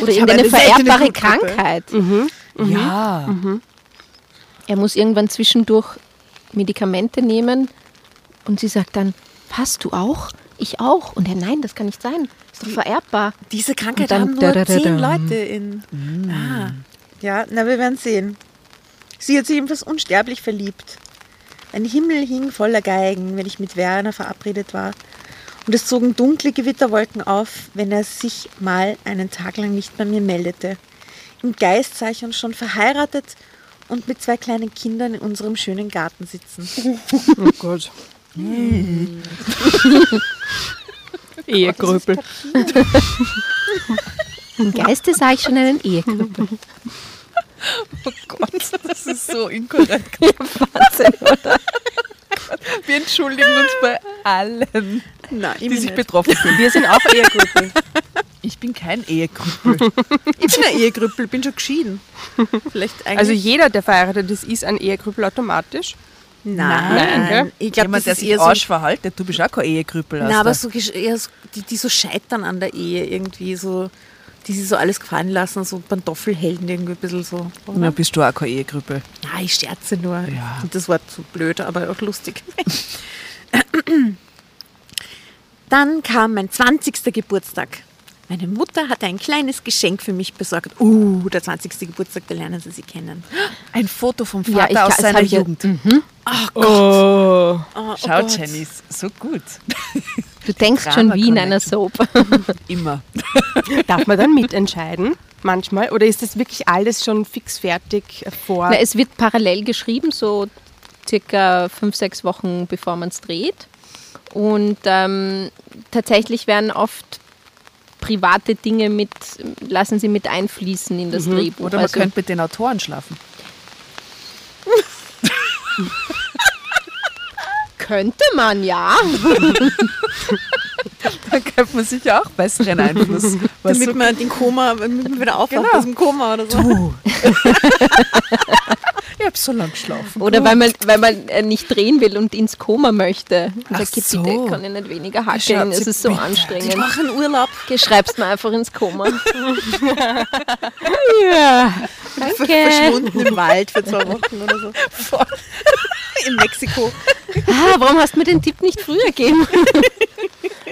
Oder habe irgendeine vererbbare. Krankheit. Ja. Er muss irgendwann zwischendurch Medikamente nehmen und sie sagt dann, hast du auch? Ich auch. Und er, nein, das kann nicht sein. Ist doch vererbbar. Diese Krankheit dann haben nur zehn Leute in. Ah. Ja, na, wir werden sehen. Sie hat sich ebenfalls unsterblich verliebt. Ein Himmel hing voller Geigen, wenn ich mit Werner verabredet war. Und es zogen dunkle Gewitterwolken auf, wenn er sich mal einen Tag lang nicht bei mir meldete. Im Geist sah ich uns schon verheiratet und mit zwei kleinen Kindern in unserem schönen Garten sitzen. Oh Gott. Ehegröpel. Im Geiste sah ich schon einen Ehekrüppel. Oh Gott, das ist so inkorrekt. Wahnsinn, oder? Wir entschuldigen uns bei allen, Nein, die sich betroffen fühlen. Wir sind auch Ehegröpel. Ich bin kein Ehekrüppel. Ich bin ein Ehegrüppel, bin schon geschieden. Vielleicht eigentlich. Also jeder, der verheiratet ist, ist ein Ehegröpel automatisch. Nein, Nein, gell? ich glaube, das der ist sich eher so Arsch verhaltet, du bist auch kein Ehekrüppel. Na, Asta. aber so, eher so die, die so scheitern an der Ehe irgendwie, so, die sich so alles gefallen lassen, so Pantoffelhelden irgendwie ein bisschen so. Na, Oder? bist du auch kein Ehekrüppel. Nein, ich scherze nur. Ja. Das Wort so blöd, aber auch lustig. Dann kam mein 20. Geburtstag. Meine Mutter hatte ein kleines Geschenk für mich besorgt. Uh, der 20. Geburtstag, da lernen Sie sie kennen. Ein Foto vom Ja, Vater ich- aus seiner hab ich ja- Jugend. Oh. Oh, Schau, Gott. Jenny, so gut. Du denkst Drama schon wie in einer. Soap. Immer. Darf man dann mitentscheiden? Manchmal? Oder ist das wirklich alles schon fix fertig vor? Na, es wird parallel geschrieben, so circa fünf, sechs Wochen bevor man es dreht. Und ähm, tatsächlich werden oft private Dinge mit, lassen sie mit einfließen in das Drehbuch. Oder man Also- könnte mit den Autoren schlafen. könnte man ja. Da könnte man sicher auch besseren Einfluss. Was Damit so man den Koma, damit man wieder aufwacht Genau. aus dem Koma oder so. ich hab so lang geschlafen. Oder weil man, weil man äh, nicht drehen will und ins Koma möchte. Und Ach sagt, bitte, so. kann ich nicht weniger hackeln, es ist so bitte. anstrengend. Mach einen Urlaub. Okay, schreib's mir einfach ins Koma. ja, danke. Verschwunden im Wald für zwei Wochen oder so. In Mexiko. Ah, warum hast du mir den Tipp nicht früher gegeben?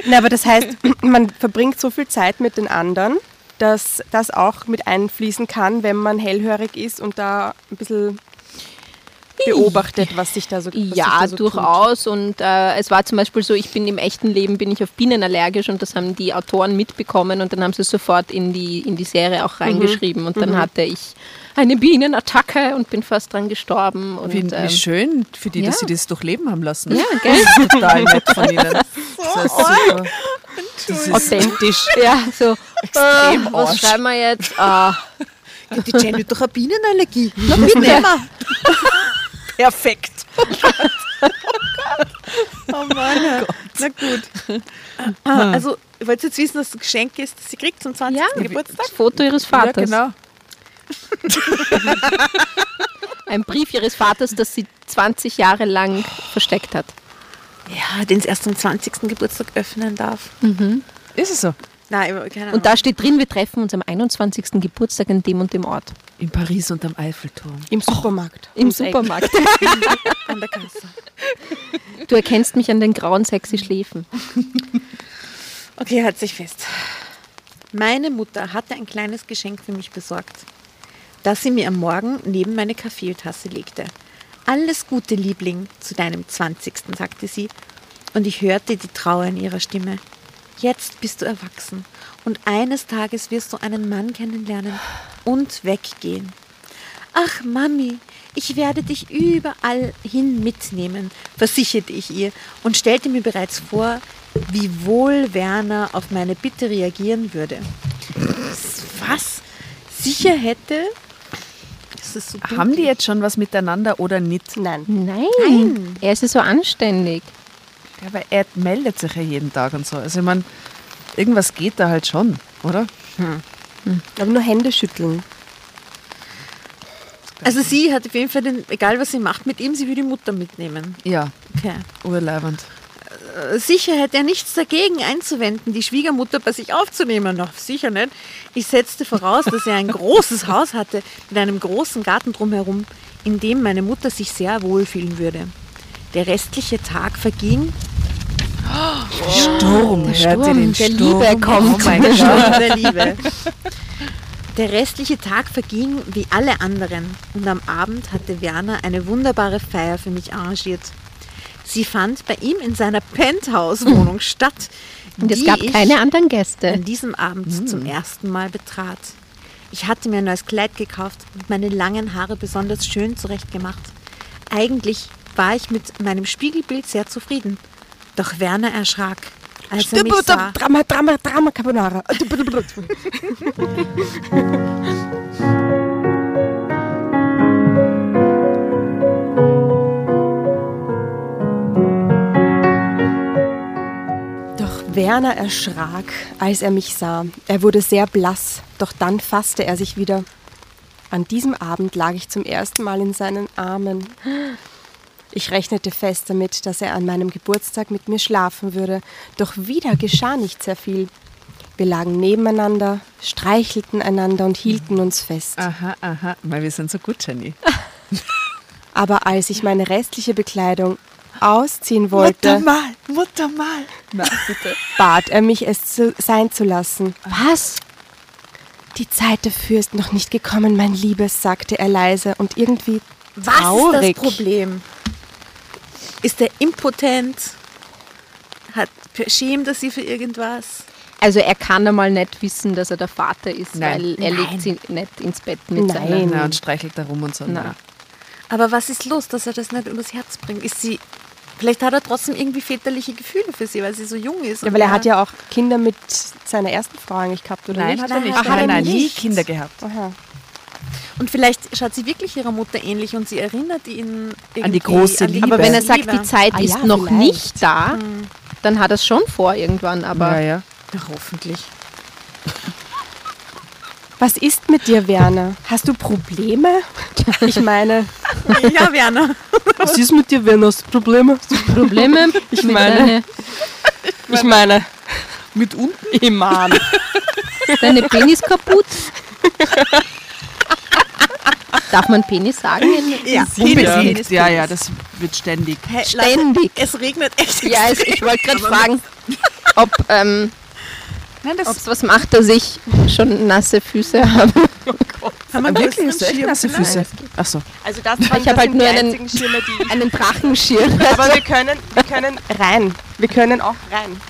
Na, aber das heißt, man verbringt so viel Zeit mit den anderen, dass das auch mit einfließen kann, wenn man hellhörig ist und da ein bisschen beobachtet, was sich da so was Ja, da so tut. durchaus. Und äh, es war zum Beispiel so, ich bin im echten Leben bin ich auf Bienen allergisch und das haben die Autoren mitbekommen und dann haben sie es sofort in die, in die Serie auch reingeschrieben. Und dann hatte ich eine Bienenattacke und bin fast dran gestorben. Und, Wie, ähm, wie schön für die, dass ja. sie das durchleben haben lassen. Ja, gell? Das ist total nett von ihnen. Das ist super. Das ist authentisch. Ja, so. Extrem äh, was schreiben wir jetzt? Ah, Die Jenny hat doch eine Bienenallergie. Na, mitnehmen. perfekt. Oh Mann. Na gut. Ah, Also, ich wollte jetzt wissen, dass das Geschenk ist, das sie kriegt zum 20. ja, Geburtstag. das Foto ihres Ja, Vaters. genau. Ein Brief ihres Vaters, das sie 20 Jahre lang versteckt hat. Ja, den es erst am 20. Geburtstag öffnen darf. Ist es so? Nein, keine Ahnung. Und da steht drin, wir treffen uns am 21. Geburtstag an dem und dem Ort. In Paris unterm Eiffelturm. Im Supermarkt. Im Ums. Supermarkt. an der Kasse. Du erkennst mich an den grauen, sexy Schläfen. Okay, halt sich fest. Meine Mutter hatte ein kleines Geschenk für mich besorgt, das sie mir am Morgen neben meine Kaffeetasse legte. Alles Gute, Liebling, zu deinem 20. sagte sie, und ich hörte die Trauer in ihrer Stimme. Jetzt bist du erwachsen und eines Tages wirst du einen Mann kennenlernen und weggehen. Ach, Mami, ich werde dich überall hin mitnehmen, versicherte ich ihr und stellte mir bereits vor, wie wohl Werner auf meine Bitte reagieren würde. Was? Sicher hätte Es ist so dunkel. Haben die jetzt schon was miteinander oder nicht? Nein. Nein, er ist ja so anständig. Ja, weil er meldet sich ja jeden Tag und so. Also ich meine, irgendwas geht da halt schon, oder? Aber nur Hände schütteln. Also sie hat auf jeden Fall, den, egal was sie macht mit ihm, sie will die Mutter mitnehmen. Ja, Okay. urleibend. Äh, Sicher hätte er nichts dagegen einzuwenden, die Schwiegermutter bei sich aufzunehmen. Noch sicher nicht. Ich setzte voraus, dass er ein großes Haus hatte mit einem großen Garten drumherum, in dem meine Mutter sich sehr wohlfühlen würde. Der restliche Tag verging. Sturm, hört den der Sturm? Liebe kommt. Oh Der. Sturm der Liebe. Der restliche Tag verging wie alle anderen und am Abend hatte Werner eine wunderbare Feier für mich arrangiert. Sie fand bei ihm in seiner Penthouse-Wohnung statt, Und es die gab ich keine anderen Gäste. an diesem Abend zum ersten Mal betrat. Ich hatte mir ein neues Kleid gekauft und meine langen Haare besonders schön zurechtgemacht. Eigentlich war ich mit meinem Spiegelbild sehr zufrieden. Doch Werner erschrak, als er mich sah. Drama, Drama, Drama Carbonara. Werner erschrak, als er mich sah. Er wurde sehr blass, doch dann fasste er sich wieder. An diesem Abend lag ich zum ersten Mal in seinen Armen. Ich rechnete fest damit, dass er an meinem Geburtstag mit mir schlafen würde, doch wieder geschah nicht sehr viel. Wir lagen nebeneinander, streichelten einander und hielten uns fest. Aha, aha, weil wir sind so gut, Jenny. Aber als ich meine restliche Bekleidung ausziehen wollte, mal, Mutter mal. Na, bitte. bat er mich, es zu, sein zu lassen. Was? Die Zeit dafür ist noch nicht gekommen, mein Liebes, sagte er leise und irgendwie Was traurig. ist das Problem? Ist er impotent? Hat, schämt er sie für irgendwas? Also er kann einmal nicht wissen, dass er der Vater ist, Nein. weil er legt sie nicht ins Bett mit Nein. seiner... Na, und streichelt da rum und so. Na. Aber was ist los, dass er das nicht übers Herz bringt? Ist sie. Vielleicht hat er trotzdem irgendwie väterliche Gefühle für sie, weil sie so jung ist. Ja, weil er hat ja auch Kinder mit seiner ersten Frau eigentlich gehabt, oder Nein, nicht? hat er nicht. Nein, nein, hat er nein, nie nicht. Kinder gehabt. Aha. Und vielleicht schaut sie wirklich ihrer Mutter ähnlich und sie erinnert ihn irgendwie große an die Liebe. Aber wenn er sagt, die Zeit Ah ist ja, noch vielleicht. nicht da, dann hat er es schon vor irgendwann, aber ja, ja. Na, hoffentlich. Was ist mit dir, Werner? Hast du Probleme? Ich meine, Ja, Werner. was ist mit dir, Werner? Hast du Probleme? Probleme Ich meine- Ich meine, Mit unten? Iman. deine Penis kaputt. Darf man Penis sagen? In, Ja, Unbedingt. Ja, ja, das wird ständig. Hey, Ständig. Es regnet echt. Ja, also ich wollte gerade fragen, ob ähm, Nein, das es was macht, dass ich schon nasse Füße habe. Haben wir wirklich das hast du echt Schirm nasse? Füße. Ach so. Also das, Ich hab halt nur einen- Schirme, die ich Einen Drachenschirm. Aber wir können, wir können rein. Wir können auch rein.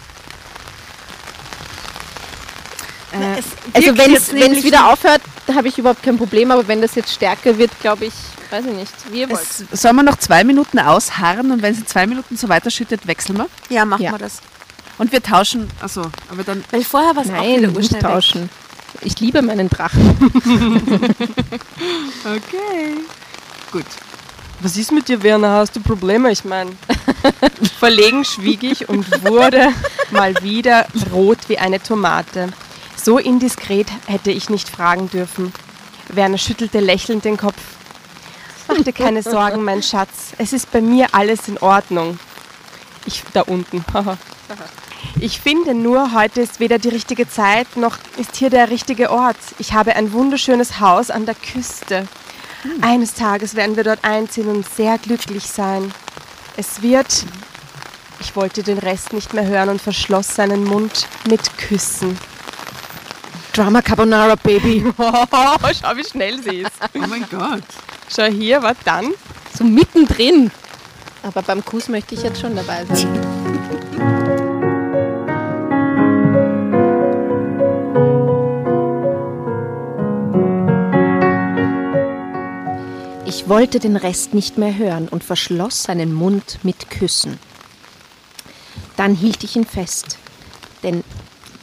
Na, es Also wenn es wieder aufhört, da habe ich überhaupt kein Problem, aber wenn das jetzt stärker wird, glaube ich, weiß ich nicht, wie ihr wollt. Es, sollen wir noch zwei Minuten ausharren und wenn sie zwei Minuten so weiterschüttet, wechseln wir? Ja, machen Ja. wir das. Und wir tauschen. Achso, aber dann. Weil vorher war es auch Nein, wieder nicht urschnell weg. tauschen. Ich liebe meinen Drachen. Okay. Gut. Was ist mit dir, Werner? Hast du Probleme? Ich meine, verlegen schwieg ich und wurde mal wieder rot wie eine Tomate. So indiskret hätte ich nicht fragen dürfen. Werner schüttelte lächelnd den Kopf. Mach dir keine Sorgen, mein Schatz. Es ist bei mir alles in Ordnung. Ich da unten. Ich finde nur, heute ist weder die richtige Zeit, noch ist hier der richtige Ort. Ich habe ein wunderschönes Haus an der Küste. Eines Tages werden wir dort einziehen und sehr glücklich sein. Es wird. Ich wollte den Rest nicht mehr hören und verschloss seinen Mund mit Küssen. Drama Carbonara, Baby. Schau, wie schnell sie ist. Oh mein Gott. Schau hier, was dann? So mittendrin. Aber beim Kuss möchte ich jetzt schon dabei sein. Ich wollte den Rest nicht mehr hören und verschloss seinen Mund mit Küssen. Dann hielt ich ihn fest, denn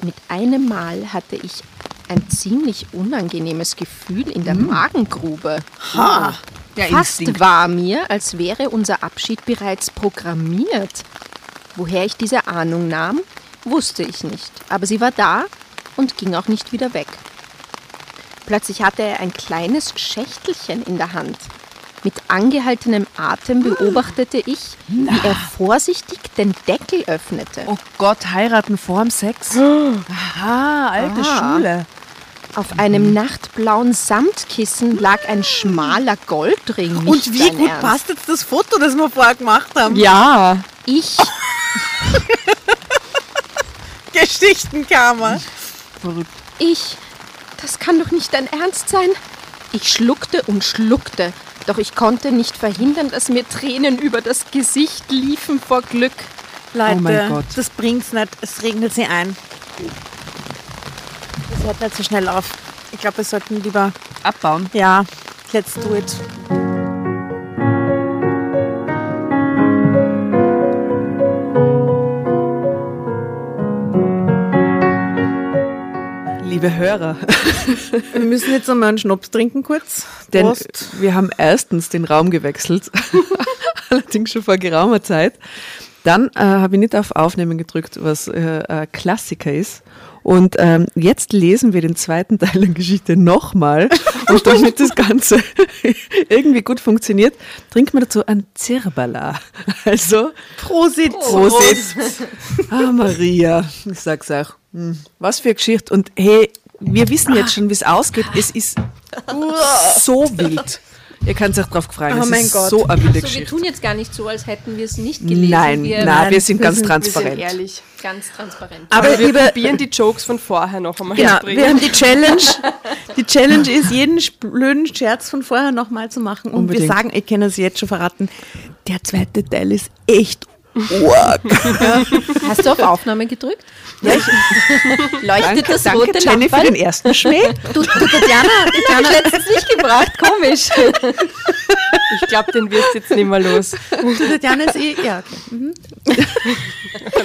mit einem Mal hatte ich ein ziemlich unangenehmes Gefühl in der Magengrube. Ja, Fast Instinkt. war mir, als wäre unser Abschied bereits programmiert. Woher ich diese Ahnung nahm, wusste ich nicht. Aber sie war da und ging auch nicht wieder weg. Plötzlich hatte er ein kleines Schächtelchen in der Hand. Mit angehaltenem Atem beobachtete ich, wie er vorsichtig den Deckel öffnete. Oh Gott, heiraten vorm Sex? Aha, alte Ah. Schule. Auf einem nachtblauen Samtkissen lag ein schmaler Goldring. Und wie gut Ernst. passt jetzt das Foto, das wir vorher gemacht haben? Ja. Ich Geschichtenkammer. Ich. Das kann doch nicht dein Ernst sein. Ich schluckte und schluckte, doch ich konnte nicht verhindern, dass mir Tränen über das Gesicht liefen vor Glück. Leute, Oh mein Gott. das bringt's nicht. Es regnet sie ein. Das hört nicht so schnell auf. Ich glaube, wir sollten lieber. Abbauen. Ja, let's do it. Liebe Hörer, Wir müssen jetzt einmal einen Schnaps trinken kurz. denn Prost. wir haben erstens den Raum gewechselt, allerdings schon vor geraumer Zeit. Dann äh, habe ich nicht auf Aufnehmen gedrückt, was äh, Klassiker ist. Und ähm, jetzt lesen wir den zweiten Teil der Geschichte nochmal. Und damit das Ganze irgendwie gut funktioniert, trinken wir dazu ein Zirbala. Also Prosit. Prosit. Ah, Maria, ich sag's auch. Hm, Was für eine Geschichte. Und hey, wir wissen jetzt schon, wie es ausgeht. Es ist so wild. Ihr könnt euch drauf freuen. Oh es mein ist Gott. so eine wilde So, wir tun jetzt gar nicht so, als hätten wir es nicht gelesen. Nein, wir nein, wir sind wir ganz sind- wir sind transparent. Ehrlich. ganz transparent. Aber Aber wir liebe, probieren die Jokes von vorher noch einmal genau, herzubringen. wir haben die Challenge. Die Challenge ist, jeden blöden Scherz von vorher nochmal zu machen. Und Unbedingt. wir sagen, ich kann es jetzt schon verraten, der zweite Teil ist echt arg. Hast du auf Aufnahme gedrückt? Leuchtet Danke, das danke rote Jenny, für Lamperl? den ersten Schmäh. Du, du Tatjana, Tatjana hat letztens nicht gebracht. Komisch. Ich glaube, den wirst du jetzt nicht mehr los. Tatjana ist eh, ja, okay. Mhm.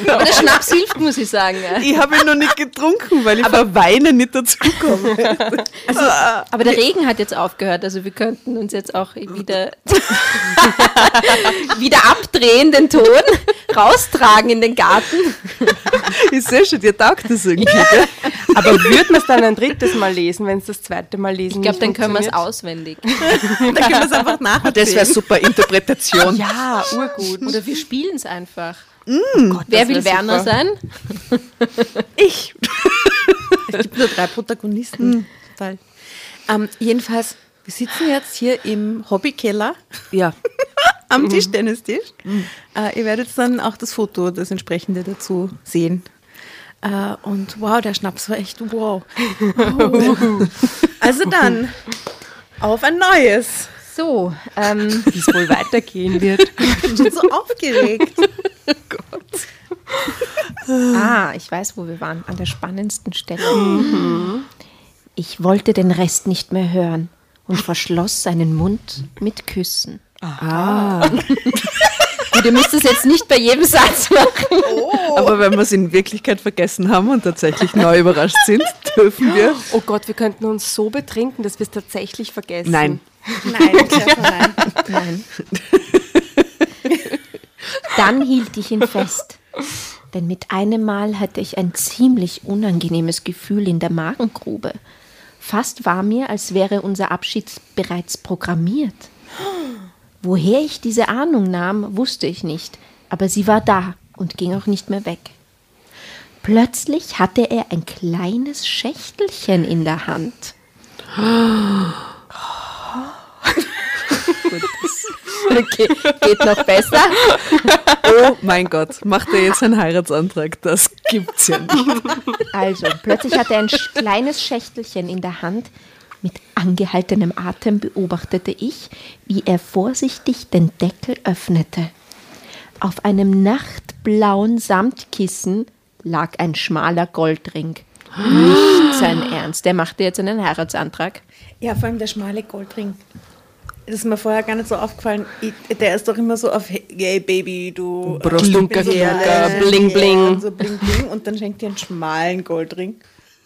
Aber der Schnaps hilft, muss ich sagen. Ich habe ihn noch nicht getrunken, weil ich vor Weinen nicht dazukomme. Aber der Regen hat jetzt aufgehört, also wir könnten uns jetzt auch wieder, wieder abdrehen, den Ton, raustragen in den Garten. Ich sehe schon, dir taugt das irgendwie. gell? Aber würde man es dann ein drittes Mal lesen, wenn es das zweite Mal lesen Ich glaube, dann können wir es auswendig. Dann können wir es einfach nachher Das wäre super Interpretation. Ja, urgut. Oder wir spielen es einfach. Oh Wer will Werner super. sein? Ich. es gibt nur drei Protagonisten. Total. Ähm, jedenfalls, wir sitzen jetzt hier im Hobbykeller Ja. Am Tischtennistisch. Äh, ihr werdet dann auch das Foto, das entsprechende dazu sehen. Äh, und wow, der Schnaps war echt wow. also dann, auf ein neues. So, ähm, Wie es wohl weitergehen wird. Ich bin schon so aufgeregt. ah, ich weiß, wo wir waren, an der spannendsten Stelle. Ich wollte den Rest nicht mehr hören und verschloss seinen Mund mit Küssen. Ah. Gut, ihr müsst es jetzt nicht bei jedem Satz machen. Aber wenn wir es in Wirklichkeit vergessen haben und tatsächlich neu überrascht sind, dürfen wir. Oh Gott, wir könnten uns so betrinken, dass wir es tatsächlich vergessen. Nein. Nein, nein. Nein. Dann hielt ich ihn fest. Denn mit einem Mal hatte ich ein ziemlich unangenehmes Gefühl in der Magengrube. Fast war mir, als wäre unser Abschied bereits programmiert. Woher ich diese Ahnung nahm, wusste ich nicht, aber sie war da und ging auch nicht mehr weg. Plötzlich hatte er ein kleines Schächtelchen in der Hand. Gut, das okay, geht noch besser. Oh mein Gott, macht er jetzt einen Heiratsantrag? Das gibt's ja nicht. Also, plötzlich hatte er ein kleines Schächtelchen in der Hand. Mit angehaltenem Atem beobachtete ich, wie er vorsichtig den Deckel öffnete. Auf einem nachtblauen Samtkissen lag ein schmaler Goldring. Nicht sein Ernst. Der machte jetzt einen Heiratsantrag. Ja, vor allem der schmale Goldring. Das ist mir vorher gar nicht so aufgefallen. Ich, der ist doch immer so auf Hey Baby, du Prostituierte. Perle, bling, bling. Und so bling bling. Und dann schenkt dir einen schmalen Goldring.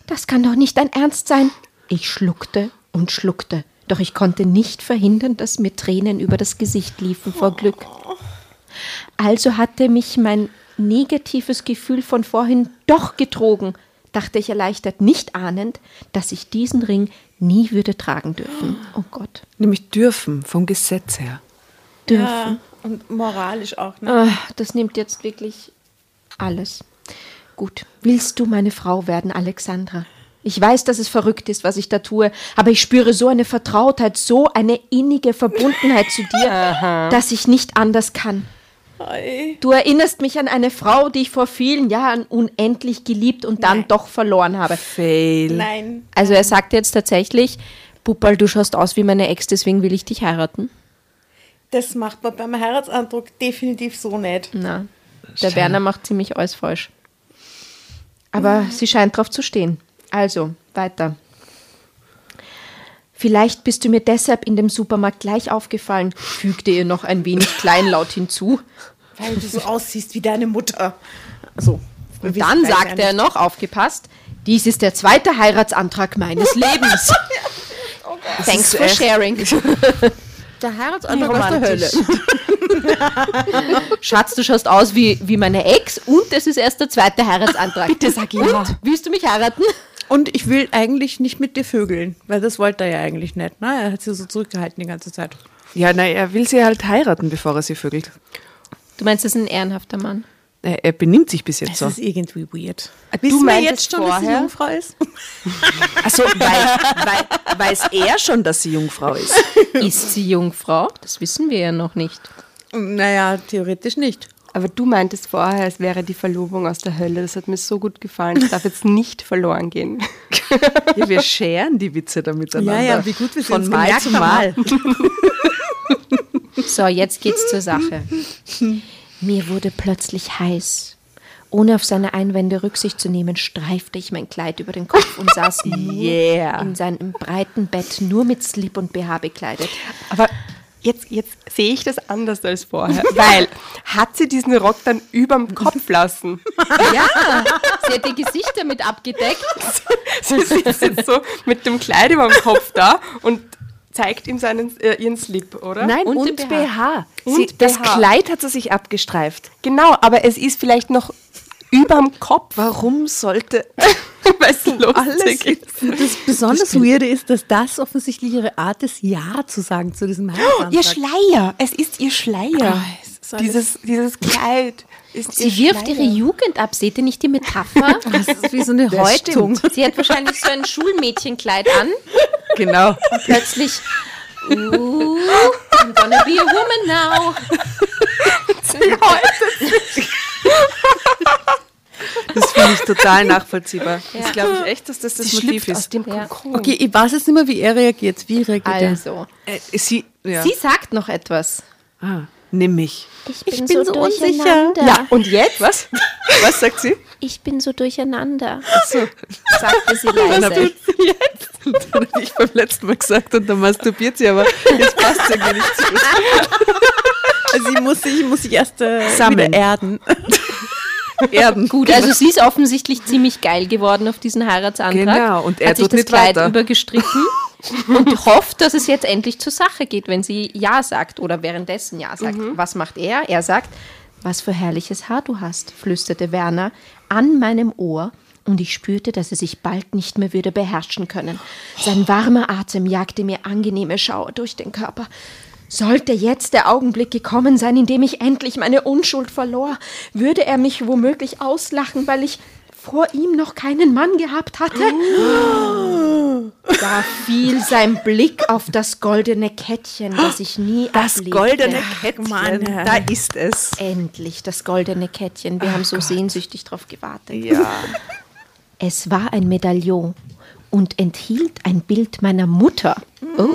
Das kann doch nicht dein Ernst sein. Ich schluckte und schluckte, doch ich konnte nicht verhindern, dass mir Tränen über das Gesicht liefen vor Glück. Also hatte mich mein negatives Gefühl von vorhin doch getrogen, dachte ich erleichtert, nicht ahnend, dass ich diesen Ring nie würde tragen dürfen. Oh Gott. Nämlich dürfen, vom Gesetz her. Dürfen. Ja, und moralisch auch. Ne? Ah, das nimmt jetzt wirklich alles. Gut, willst du meine Frau werden, Alexandra? Ich weiß, dass es verrückt ist, was ich da tue, aber ich spüre so eine Vertrautheit, so eine innige Verbundenheit zu dir, dass ich nicht anders kann. Du erinnerst mich an eine Frau, die ich vor vielen Jahren unendlich geliebt und dann Nein. doch verloren habe. Fail. Nein. Also er sagt jetzt tatsächlich, Puppal, du schaust aus wie meine Ex, deswegen will ich dich heiraten. Das macht man beim Heiratsantrag definitiv so nicht. Na, der Werner macht ziemlich alles falsch. Aber sie scheint drauf zu stehen. Also, weiter. Vielleicht bist du mir deshalb in dem Supermarkt gleich aufgefallen, fügte ihr noch ein wenig kleinlaut hinzu. Weil du so aussiehst wie deine Mutter. So. Und dann sagte er noch, aufgepasst, dies ist der zweite Heiratsantrag meines Lebens. Thanks for sharing. Der Heiratsantrag aus der romantisch. Hölle. Schatz, du schaust aus wie, wie meine Ex und es ist erst der zweite Heiratsantrag. Bitte sag ja. Willst du mich heiraten? Und ich will eigentlich nicht mit dir vögeln, weil das wollte er ja eigentlich nicht. Ne? Er hat sie so zurückgehalten die ganze Zeit. Ja, na, er will sie halt heiraten, bevor er sie vögelt. Du meinst, das ist ein ehrenhafter Mann. Er, er benimmt sich bis jetzt Das so. ist irgendwie weird. Du Wissen wir meintest jetzt schon, dass sie vorher- Jungfrau ist? Achso, weil, weil, weiß er schon, dass sie Jungfrau ist. Ist sie Jungfrau? Das wissen wir ja noch nicht. Naja, theoretisch nicht. Aber du meintest vorher, es wäre die Verlobung aus der Hölle. Das hat mir so gut gefallen. Das darf jetzt nicht verloren gehen. Ja, wir scheren die Witze da miteinander. Ja, ja, wie gut wir sie Von uns Mal zu. Mal. So, jetzt geht's zur Sache. Mir wurde plötzlich heiß. Ohne auf seine Einwände Rücksicht zu nehmen, streifte ich mein Kleid über den Kopf und saß Yeah. in seinem breiten Bett, nur mit Slip und BH bekleidet. Aber jetzt, jetzt sehe ich das anders als vorher. Weil, hat sie diesen Rock dann überm Kopf lassen? Ja, sie hat ihr Gesicht damit abgedeckt. Sie sitzt jetzt so mit dem Kleid überm Kopf da und zeigt ihm seinen, äh, ihren Slip, oder? Nein, Und und, den BH. Und Sie, das BH. Kleid hat sie sich abgestreift. Genau, aber es ist vielleicht noch überm Kopf, Warum sollte weil es lustig ist. Das besonders Weirde ist, dass das offensichtlich ihre Art ist, Ja zu sagen zu diesem Heiratsantrag. Ihr Schleier, es ist ihr Schleier. Alles- dieses, dieses Kleid ist Sie wirft ihre Jugend ab. Seht ihr nicht die Metapher? Das ist wie so eine Das Häutung. Sie hat wahrscheinlich so ein Schulmädchenkleid an. Genau. Plötzlich, ooh, I'm gonna be a woman now. Das finde ich total nachvollziehbar. Das glaube ich echt, dass das das Sie Motiv schlüpft aus ist. dem Ja. Okay, ich weiß jetzt nicht mehr, wie er reagiert. Wie reagiert Also, Äh, sie, ja. sie sagt noch etwas. ah, nimm mich. Ich bin bin so so unsicher. durcheinander. Ja, und jetzt? Was? Was sagt sie? Ich bin so durcheinander, Achso, sagte sie leise. habe ich beim letzten Mal gesagt und dann masturbiert sie, aber jetzt passt es irgendwie nicht zu. Also ich muss sich, muss sich erst äh, Sammeln. wieder erden. Erden. Gut, also sie ist offensichtlich ziemlich geil geworden auf diesen Heiratsantrag. Genau, und er hat sich das Kleid weiter. übergestrichen und hofft, dass es jetzt endlich zur Sache geht, wenn sie Ja sagt oder währenddessen Ja sagt. Was macht er? Er sagt, was für herrliches Haar du hast, flüsterte Werner an meinem Ohr und ich spürte, dass er sich bald nicht mehr würde beherrschen können. Sein warmer Atem jagte mir angenehme Schauer durch den Körper. Sollte jetzt der Augenblick gekommen sein, in dem ich endlich meine Unschuld verlor, würde er mich womöglich auslachen, weil ich vor ihm noch keinen Mann gehabt hatte. Da fiel sein Blick auf das goldene Kettchen, das ich nie Das ablegte. goldene Kettchen, Mann. da ist es. Endlich das goldene Kettchen. Wir haben so sehnsüchtig drauf gewartet. Ja. Es war ein Medaillon und enthielt ein Bild meiner Mutter. Oh.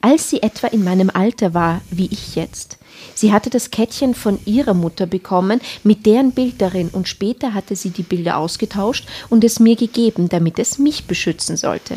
Als sie etwa in meinem Alter war, wie ich jetzt. Sie hatte das Kettchen von ihrer Mutter bekommen, mit deren Bild darin, und später hatte sie die Bilder ausgetauscht und es mir gegeben, damit es mich beschützen sollte.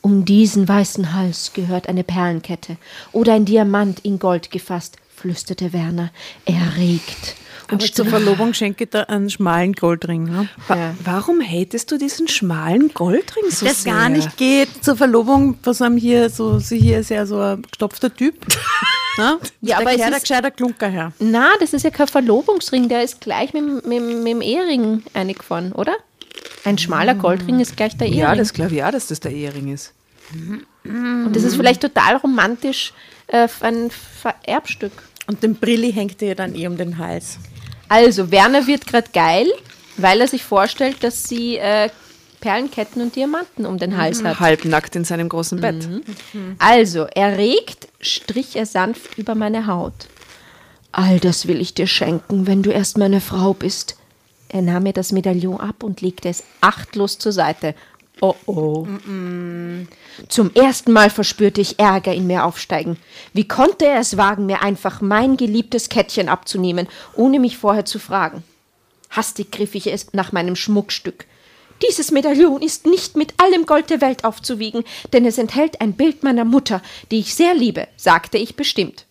Um diesen weißen Hals gehört eine Perlenkette oder ein Diamant in Gold gefasst, flüsterte Werner, erregt Und zur Verlobung schenke ich da einen schmalen Goldring. Ne? Wa warum hatest du diesen schmalen Goldring so Das sehr? gar nicht geht. Zur Verlobung, was haben hier so, sie hier ist ja so ein gestopfter Typ. ne? Ja, aber es ist- gescheiter Klunker her. Na, das ist ja kein Verlobungsring, der ist gleich mit, dem- mit, mit dem Ehering eingefahren, oder? Ein schmaler Goldring ist gleich der Ehering. Ja, das glaube ich auch, dass das der Ehering ist. Und das ist vielleicht total romantisch äh, ein Vererbstück. Und den Brilli hängt ihr dann eh um den Hals. Also, Werner wird gerade geil, weil er sich vorstellt, dass sie äh, Perlenketten und Diamanten um den Hals hat. Halbnackt in seinem großen Bett. Also, erregt strich er sanft über meine Haut. All das will ich dir schenken, wenn du erst meine Frau bist. Er nahm mir das Medaillon ab und legte es achtlos zur Seite. Oh oh. Zum ersten Mal verspürte ich Ärger in mir aufsteigen. Wie konnte er es wagen, mir einfach mein geliebtes Kettchen abzunehmen, ohne mich vorher zu fragen? Hastig griff ich es nach meinem Schmuckstück. Dieses Medaillon ist nicht mit allem Gold der Welt aufzuwiegen, denn es enthält ein Bild meiner Mutter, die ich sehr liebe, sagte ich bestimmt.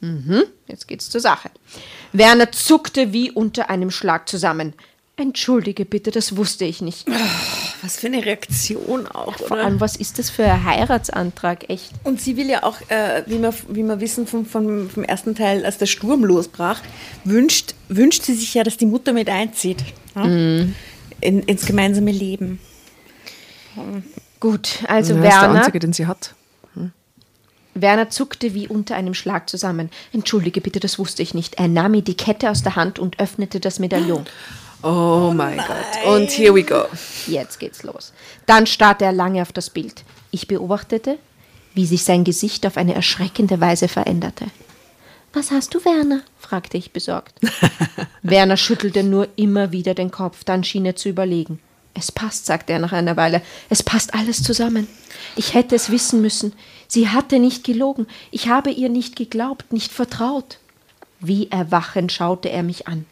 Mhm, jetzt geht's zur Sache. Werner zuckte wie unter einem Schlag zusammen. Entschuldige bitte, das wusste ich nicht. Was für eine Reaktion auch, Vor allem, was ist das für ein Heiratsantrag, echt? Und sie will ja auch, äh, wie, wir, wie wir wissen vom, vom, vom ersten Teil, als der Sturm losbrach, wünscht, wünscht sie sich ja, dass die Mutter mit einzieht. Ja? In, ins gemeinsame Leben. Gut, also Ja, ist der Werner, einzige, den sie hat. Werner zuckte wie unter einem Schlag zusammen. Entschuldige bitte, das wusste ich nicht. Er nahm mir die Kette aus der Hand und öffnete das Medaillon. Oh, mein Gott. Und here we go. Jetzt geht's los. Dann starrte er lange auf das Bild. Ich beobachtete, wie sich sein Gesicht auf eine erschreckende Weise veränderte. Was hast du, Werner? fragte ich besorgt. Werner schüttelte nur immer wieder den Kopf, dann schien er zu überlegen. Es passt, sagte er nach einer Weile. Es passt alles zusammen. Ich hätte es wissen müssen. Sie hatte nicht gelogen. Ich habe ihr nicht geglaubt, nicht vertraut. Wie erwachend schaute er mich an.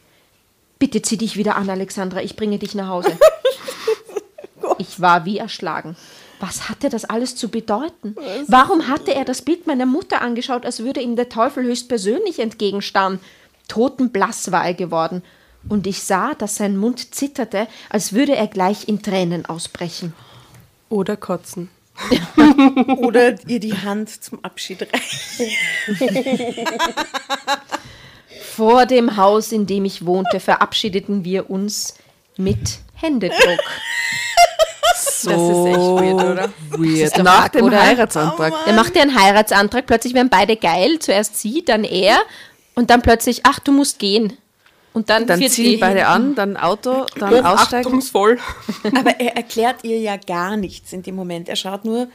Bitte zieh dich wieder an, Alexandra. Ich bringe dich nach Hause. Ich war wie erschlagen. Was hatte das alles zu bedeuten? Warum hatte er das Bild meiner Mutter angeschaut, als würde ihm der Teufel höchstpersönlich entgegenstarren? Totenblass war er geworden, und ich sah, dass sein Mund zitterte, als würde er gleich in Tränen ausbrechen. Oder kotzen. Oder ihr die Hand zum Abschied reichen. Vor dem Haus, in dem ich wohnte, verabschiedeten wir uns mit Händedruck. So Das ist echt weird, oder? weird. Nach arg, dem oder? Heiratsantrag. Er machte einen Heiratsantrag, plötzlich werden beide geil, zuerst sie, dann er, und dann plötzlich, ach, du musst gehen. Und dann, Dann ziehen die- beide an, dann Auto, dann aussteigen. Achtungsvoll. Aber er erklärt ihr ja gar nichts in dem Moment. Er schaut nur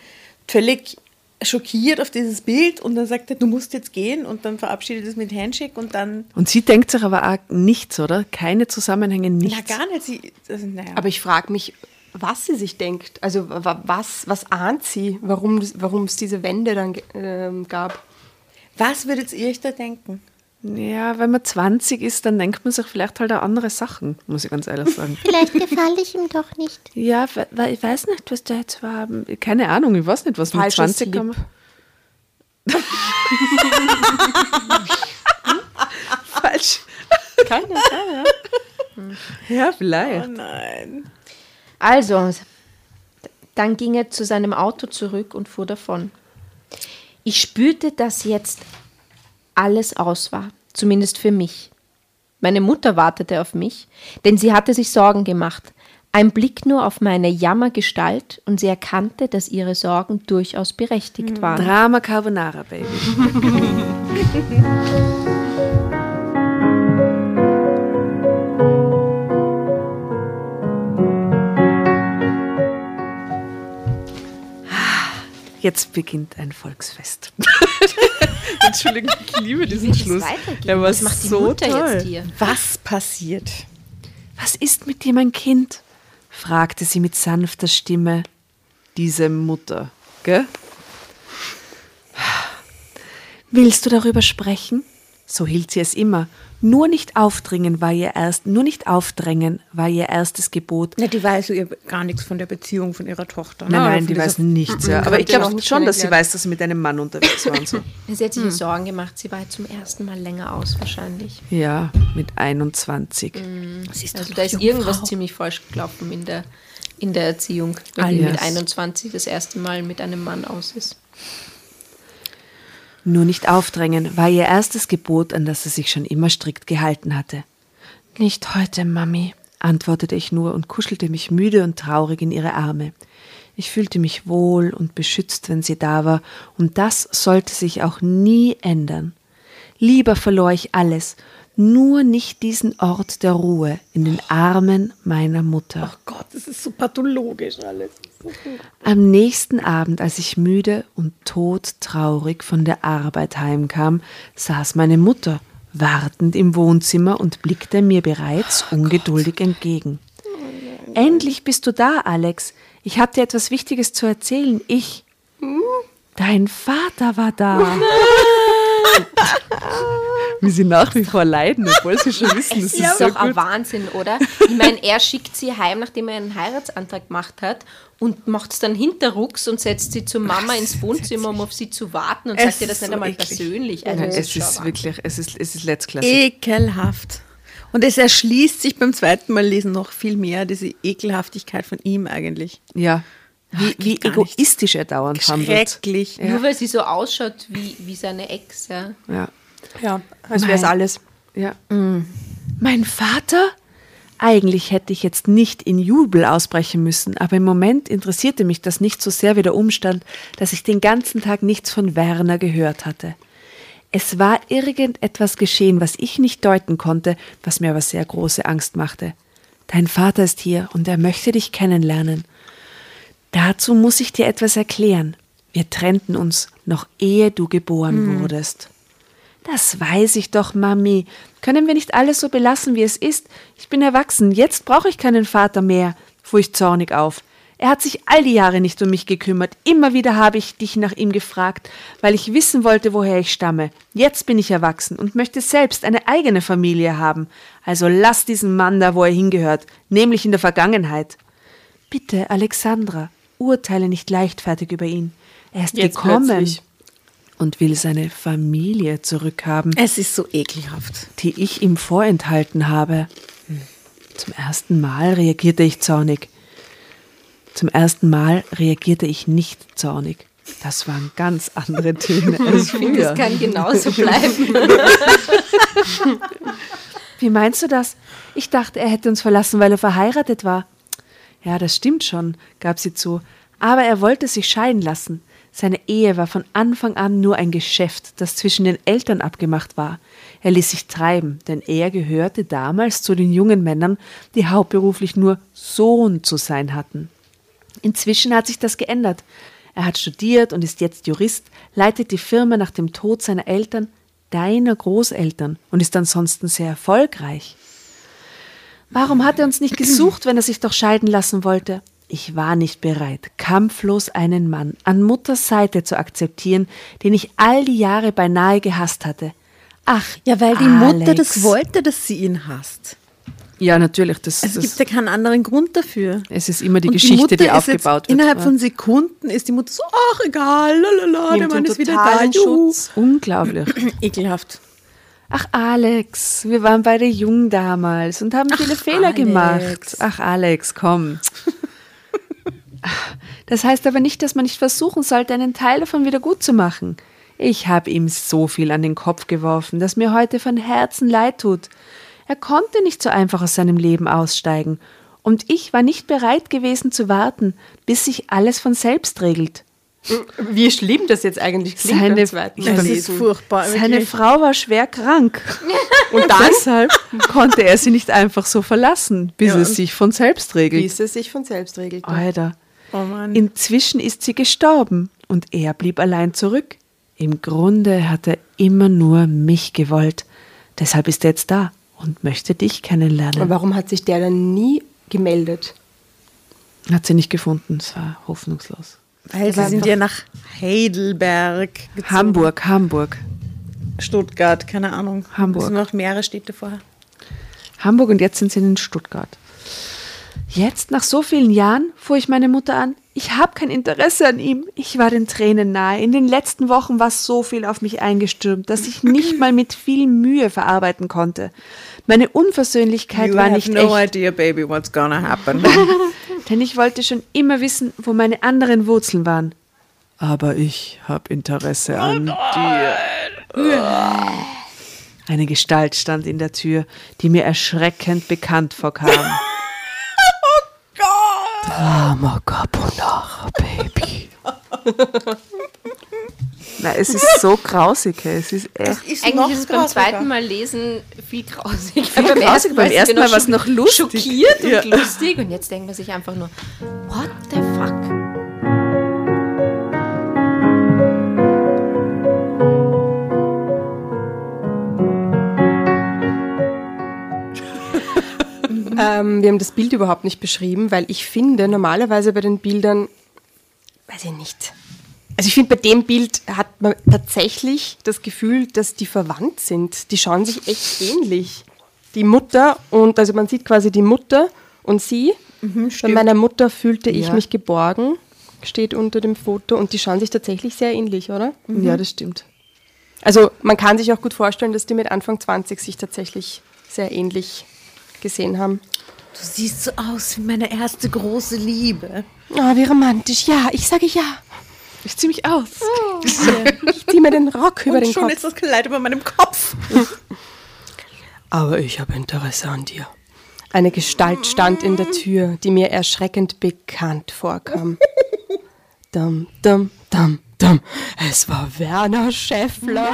völlig schockiert auf dieses Bild und dann sagt er, du musst jetzt gehen und dann verabschiedet es mit Handshake und dann, Und sie denkt sich aber auch nichts, oder? Keine Zusammenhänge, nichts. na gar nicht, sie, also, naja. Aber ich frage mich, was sie sich denkt. Also wa- was, was ahnt sie, warum, es diese Wände dann ähm, gab? was würdet ihr euch da denken? Ja, wenn man 20 ist, dann denkt man sich vielleicht halt auch andere Sachen, muss ich ganz ehrlich sagen. Vielleicht gefalle ich ihm doch nicht. ja, we- we- ich weiß nicht, was da jetzt war. Keine Ahnung, ich weiß nicht, was mit Falscher 20 kann man. Falsch. Keine, keine. Ja, vielleicht. Nein. Also, dann ging er zu seinem Auto zurück und fuhr davon. Ich spürte, dass jetzt alles aus war, zumindest für mich. Meine Mutter wartete auf mich, denn sie hatte sich Sorgen gemacht. Ein Blick nur auf meine Jammergestalt und sie erkannte, dass ihre Sorgen durchaus berechtigt waren. Drama Carbonara, Baby. Jetzt beginnt ein Volksfest. Entschuldigung, ich liebe diesen Schluss. Der war Was macht die so Mutter toll. jetzt hier? Was passiert? Was ist mit dir, mein Kind? fragte sie mit sanfter Stimme. Diese Mutter, gell? Willst du darüber sprechen? So hielt sie es immer. Nur nicht aufdringen war ihr erst, nur nicht aufdrängen war ihr erstes Gebot. Ja, die weiß ihr gar nichts von der Beziehung von ihrer Tochter. Nein, ne? nein, die weiß nichts. Ja. Aber ich glaube schon, dass sie weiß, dass sie mit einem Mann unterwegs war und so. Sie hat sich Sorgen gemacht, sie war halt zum ersten Mal länger aus wahrscheinlich. Ja, mit 21. Sie ist Also da ist irgendwas ziemlich falsch gelaufen in der, in der Erziehung, wenn die mit Alles. 21 das erste Mal mit einem Mann aus ist. Nur nicht aufdrängen war ihr erstes Gebot, an das sie sich schon immer strikt gehalten hatte. Nicht heute, Mami, antwortete ich nur und kuschelte mich müde und traurig in ihre Arme. Ich fühlte mich wohl und beschützt, wenn sie da war, und das sollte sich auch nie ändern. Lieber verlor ich alles, nur nicht diesen Ort der Ruhe in den Armen meiner Mutter. Oh Gott, das ist so pathologisch alles. Am nächsten Abend, als ich müde und todtraurig von der Arbeit heimkam, saß meine Mutter wartend im Wohnzimmer und blickte mir bereits ungeduldig entgegen. Endlich bist du da, Alex. Ich habe dir etwas Wichtiges zu erzählen. Ich. Dein Vater war da. Wie sie nach wie vor leiden, obwohl sie schon wissen, das Das ist ist so doch ein gut. Wahnsinn, oder? Ich meine, er schickt sie heim, nachdem er einen Heiratsantrag gemacht hat und macht es dann hinterrucks und setzt sie zur Mama ins Wohnzimmer, um auf sie zu warten und Es sagt ihr das ist nicht so einmal eklig. persönlich. Also, Ja, es ist Wahnsinn. wirklich, es ist, es ist letztklassig. Ekelhaft. Und es erschließt sich beim zweiten Mal lesen noch viel mehr, diese Ekelhaftigkeit von ihm eigentlich. Ja. Wie, Ach, wie gar nicht. egoistisch er dauernd handelt. Schrecklich. Nur weil sie so ausschaut wie, wie seine Ex. Ja. Ja. Ja, als wäre es alles. ja. Mein Vater? Eigentlich hätte ich jetzt nicht in Jubel ausbrechen müssen, aber im Moment interessierte mich das nicht so sehr wie der Umstand, dass ich den ganzen Tag nichts von Werner gehört hatte. Es war irgendetwas geschehen, was ich nicht deuten konnte, was mir aber sehr große Angst machte. Dein Vater ist hier und er möchte dich kennenlernen. Dazu muss ich dir etwas erklären. Wir trennten uns, noch ehe du geboren wurdest. Das weiß ich doch, Mami. Können wir nicht alles so belassen, wie es ist? Ich bin erwachsen, jetzt brauche ich keinen Vater mehr, fuhr ich zornig auf. Er hat sich all die Jahre nicht um mich gekümmert. Immer wieder habe ich dich nach ihm gefragt, weil ich wissen wollte, woher ich stamme. Jetzt bin ich erwachsen und möchte selbst eine eigene Familie haben. Also lass diesen Mann da, wo er hingehört, nämlich in der Vergangenheit. Bitte, Alexandra, urteile nicht leichtfertig über ihn. Er ist Jetzt gekommen plötzlich. Und will seine Familie zurückhaben Es ist so ekelhaft. die ich ihm vorenthalten habe. Zum ersten Mal reagierte ich zornig. Zum ersten Mal reagierte ich nicht zornig. Das waren ganz andere Töne als früher. Das kann genauso bleiben. Wie meinst du das? Ich dachte, er hätte uns verlassen, weil er verheiratet war. Ja, das stimmt schon, gab sie zu. Aber er wollte sich scheiden lassen. Seine Ehe war von Anfang an nur ein Geschäft, das zwischen den Eltern abgemacht war. Er ließ sich treiben, denn er gehörte damals zu den jungen Männern, die hauptberuflich nur Sohn zu sein hatten. Inzwischen hat sich das geändert. Er hat studiert und ist jetzt Jurist, leitet die Firma nach dem Tod seiner Eltern, deiner Großeltern, und ist ansonsten sehr erfolgreich. Warum hat er uns nicht gesucht, wenn er sich doch scheiden lassen wollte? Ich war nicht bereit, kampflos einen Mann an Mutters Seite zu akzeptieren, den ich all die Jahre beinahe gehasst hatte. Ach, Ja, weil die Alex. Mutter das wollte, dass sie ihn hasst. Ja, natürlich. Das, Es das, gibt ja keinen anderen Grund dafür. es ist immer die Und Geschichte, die ist aufgebaut jetzt, wird. Innerhalb Ja. von Sekunden ist die Mutter so, ach egal, lalala, der Mann ist wieder da. Schutz. Unglaublich. Ekelhaft. Ach, Alex, wir waren beide jung damals und haben viele Fehler Alex. gemacht. Ach, Alex, komm. Das heißt aber nicht, dass man nicht versuchen sollte, einen Teil davon wieder gut zu machen. Ich habe ihm so viel an den Kopf geworfen, dass mir heute von Herzen leid tut. Er konnte nicht so einfach aus seinem Leben aussteigen. Und ich war nicht bereit gewesen zu warten, bis sich alles von selbst regelt. Wie schlimm das jetzt eigentlich klingt Seine- beim zweiten Das Das ist furchtbar. Seine wirklich. Frau war schwer krank. Und deshalb konnte er sie nicht einfach so verlassen, bis Ja, es sich von selbst regelt. Bis es sich von selbst regelt. Alter. Oh Mann. Inzwischen ist sie gestorben und er blieb allein zurück. Im Grunde hat er immer nur mich gewollt. Deshalb ist er jetzt da und möchte dich Und kennenlernen. warum hat sich der dann nie gemeldet? Hat sie nicht gefunden, es war hoffnungslos. Weil sie sind ja nach Heidelberg gezogen. Hamburg, Hamburg. Stuttgart, keine Ahnung. Hamburg. Es sind noch mehrere Städte vorher. Hamburg und jetzt sind sie in Stuttgart. Jetzt, nach so vielen Jahren, fuhr ich meine Mutter an. Ich habe kein Interesse an ihm. Ich war den Tränen nahe. In den letzten Wochen war so viel auf mich eingestürmt, dass ich nicht mal mit viel Mühe verarbeiten konnte. Meine Unversöhnlichkeit You war have nicht no echt, idea, baby, what's gonna happen. denn ich wollte schon immer wissen, wo meine anderen Wurzeln waren. Aber ich habe Interesse an dir. Eine Gestalt stand in der Tür, die mir erschreckend bekannt vorkam. Drama Carbonara, Baby. Na, es ist so grausig, es ist echt. ist Eigentlich noch ist es beim zweiten Mal lesen viel grausiger. Viel grausiger. Beim ersten Mal war es noch lustig. Schockiert Ja. und lustig und jetzt denkt man sich einfach nur, what the fuck? Ähm, wir haben das Bild überhaupt nicht beschrieben, weil ich finde, normalerweise bei den Bildern, weiß ich nicht. Also ich finde, bei dem Bild hat man tatsächlich das Gefühl, dass die verwandt sind. Die schauen sich echt ähnlich. Die Mutter und, also man sieht quasi die Mutter und sie. bei meiner Mutter fühlte ich Ja. mich geborgen, steht unter dem Foto und die schauen sich tatsächlich sehr ähnlich, oder? Ja, das stimmt. Also man kann sich auch gut vorstellen, dass die mit Anfang 20 sich tatsächlich sehr ähnlich gesehen haben. Du siehst so aus wie meine erste große Liebe. Oh, wie romantisch. Ja, ich sage ja. Ich zieh mich aus. Ich ziehe mir den Rock über Und den schon Kopf. ist das Kleid über meinem Kopf. Aber ich habe Interesse an dir. Eine Gestalt stand in der Tür, die mir erschreckend bekannt vorkam. Dum, dum, dum, dum. Es war Werner Schäffler.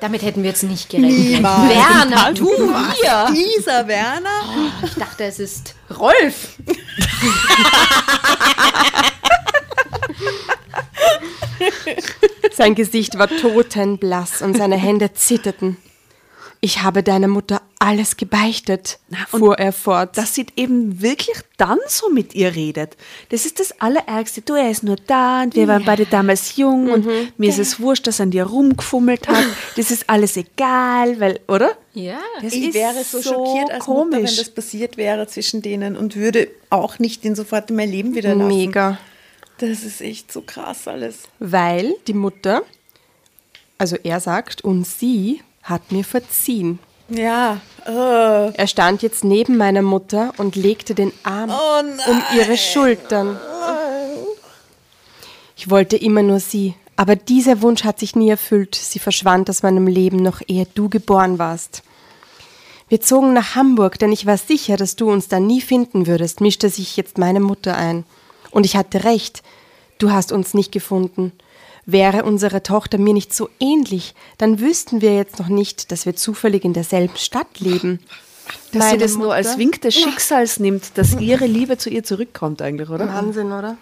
Damit hätten wir jetzt nicht gerechnet. Werner, du hier! Dieser Werner? Ich dachte, es ist Rolf. Sein Gesicht war totenblass und seine Hände zitterten. Ich habe deiner Mutter alles gebeichtet, und fuhr er fort. Dass sie eben wirklich dann so mit ihr redet. Das ist das Allerärgste. Du, er ist nur da und wir waren beide damals jung und mir ist es wurscht, dass er an dir rumgefummelt hat. Das ist alles egal, weil, oder? Ja. Das Ich wäre so, schockiert als Mutter, wenn komisch. das passiert wäre zwischen denen und würde auch nicht den sofort in mein Leben wieder lassen. Mega. Das ist echt so krass alles. Weil die Mutter, also er sagt, und sie hat mir verziehen. Ja. äh. Er stand jetzt neben meiner Mutter und legte den Arm Oh um ihre Schultern. Ich wollte immer nur sie, aber dieser Wunsch hat sich nie erfüllt. Sie verschwand aus meinem Leben, noch ehe du geboren warst. Wir zogen nach Hamburg, denn ich war sicher, dass du uns da nie finden würdest, mischte sich jetzt meine Mutter ein. Und ich hatte recht, du hast uns nicht gefunden. Wäre unsere Tochter mir nicht so ähnlich, dann wüssten wir jetzt noch nicht, dass wir zufällig in derselben Stadt leben. Dass sie Meine das nur als Mutter- Wink des Schicksals nimmt, dass ihre Liebe zu ihr zurückkommt eigentlich, oder? Wahnsinn, oder?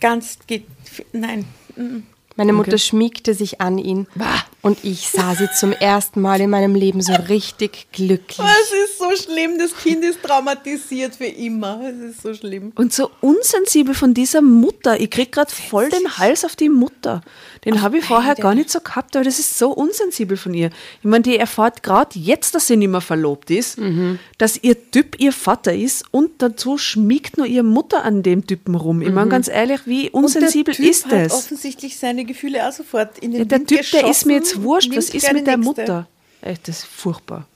Ganz geht. Nein. Meine Mutter schmiegte sich an ihn und ich sah sie zum ersten Mal in meinem Leben so richtig glücklich. Es ist so schlimm, das Kind ist traumatisiert für immer. Es ist so schlimm. Und so unsensibel von dieser Mutter. Ich krieg gerade voll den Hals auf die Mutter. Den habe ich vorher gar nicht so gehabt, aber das ist so unsensibel von ihr. Ich meine, die erfahrt gerade jetzt, dass sie nicht mehr verlobt ist, dass ihr Typ ihr Vater ist und dazu schmiegt nur ihre Mutter an dem Typen rum. Ich meine, ganz ehrlich, wie unsensibel und der typ ist hat das? offensichtlich seine Gefühle auch sofort in den Ja, der Wind Typ, der ist mir jetzt wurscht. Was ist mit der nächste. Mutter? Echt, das ist furchtbar.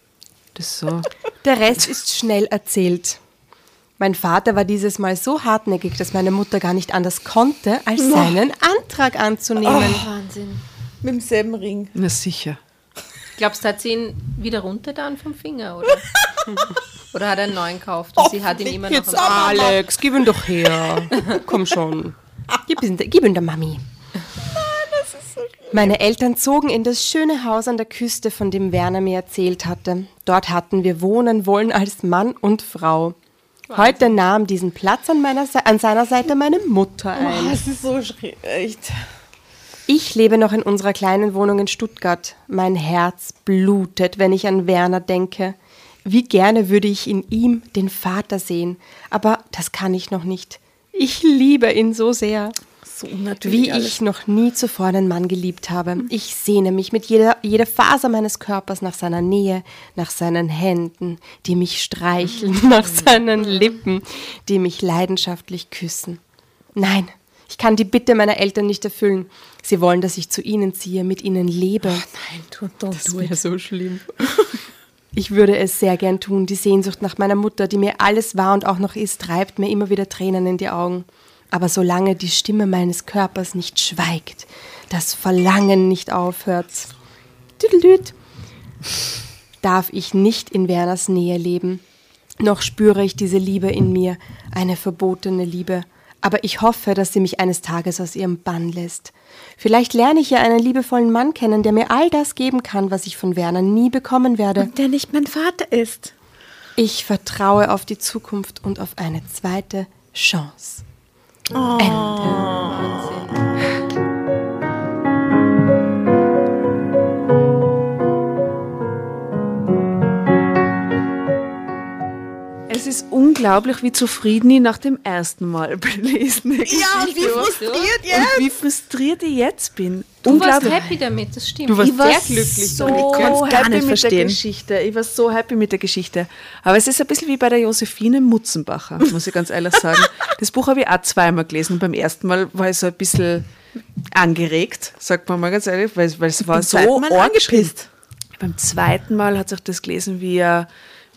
Das ist so. Der Rest ist schnell erzählt. Mein Vater war dieses Mal so hartnäckig, dass meine Mutter gar nicht anders konnte, als seinen Antrag anzunehmen. Wahnsinn. Mit demselben Ring. Na sicher. Glaubst du, hat sie ihn wieder runtergetan vom Finger, oder? oder hat er einen neuen gekauft und sie hat ihn immer noch Jetzt? Alex, gib ihn doch her. Komm schon. Gib ihn, gib ihn der Mami. Meine Eltern zogen in das schöne Haus an der Küste, von dem Werner mir erzählt hatte. Dort hatten wir wohnen wollen als Mann und Frau. Heute nahm diesen Platz an, meiner Se an seiner Seite meine Mutter ein. Das ist so schräg. Echt. Ich lebe noch in unserer kleinen Wohnung in Stuttgart. Mein Herz blutet, wenn ich an Werner denke. Wie gerne würde ich in ihm den Vater sehen, aber das kann ich noch nicht. Ich liebe ihn so sehr. So natürlich Wie alles. ich noch nie zuvor einen Mann geliebt habe. Ich sehne mich mit jeder, jeder Faser meines Körpers nach seiner Nähe, nach seinen Händen, die mich streicheln, nach seinen Lippen, die mich leidenschaftlich küssen. Nein, ich kann die Bitte meiner Eltern nicht erfüllen. Sie wollen, dass ich zu ihnen ziehe, mit ihnen lebe. Nein, du, don't do it. so schlimm. Ich würde es sehr gern tun. Die Sehnsucht nach meiner Mutter, die mir alles war und auch noch ist, treibt mir immer wieder Tränen in die Augen. Aber solange die Stimme meines Körpers nicht schweigt, das Verlangen nicht aufhört, darf ich nicht in Werners Nähe leben. Noch spüre ich diese Liebe in mir, eine verbotene Liebe. Aber ich hoffe, dass sie mich eines Tages aus ihrem Bann lässt. Vielleicht lerne ich ja einen liebevollen Mann kennen, der mir all das geben kann, was ich von Werner nie bekommen werde. Der nicht mein Vater ist. Ich vertraue auf die Zukunft und auf eine zweite Chance. 어... Es ist unglaublich, wie zufrieden ich nach dem ersten Mal belesen Ja, wie frustriert jetzt. Und wie frustriert ich jetzt bin. Du warst Unglaublich. happy damit, das stimmt. Du warst ich war sehr glücklich so damit. kann's gar happy nicht mit verstehen. der Geschichte. Ich war so happy mit der Geschichte. Aber es ist ein bisschen wie bei der Josephine Mutzenbacher, muss ich ganz ehrlich sagen. Das Buch habe ich auch zweimal gelesen. Beim ersten Mal war ich so ein bisschen angeregt, sagt man mal ganz ehrlich, weil, weil es war so angepisst. Beim zweiten Mal hat sich das gelesen wie ein,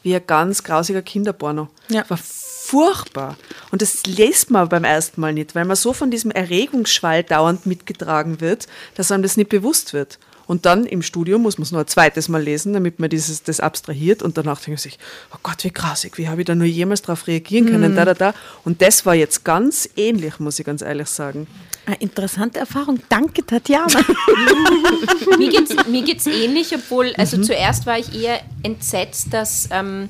wie ein ganz grausiger Kinderporno. Ja. War furchtbar. Und das liest man beim ersten Mal nicht, weil man so von diesem Erregungsschwall dauernd mitgetragen wird, dass einem das nicht bewusst wird. Und dann im Studium muss man es noch ein zweites Mal lesen, damit man dieses, das abstrahiert und danach denkt man sich, oh Gott, wie grausig, wie habe ich da nur jemals darauf reagieren können, da, da, da. Und das war jetzt ganz ähnlich, muss ich ganz ehrlich sagen. Eine interessante Erfahrung. Danke, Tatjana. mir geht's, mir geht's ähnlich, obwohl, also zuerst war ich eher entsetzt, dass ähm,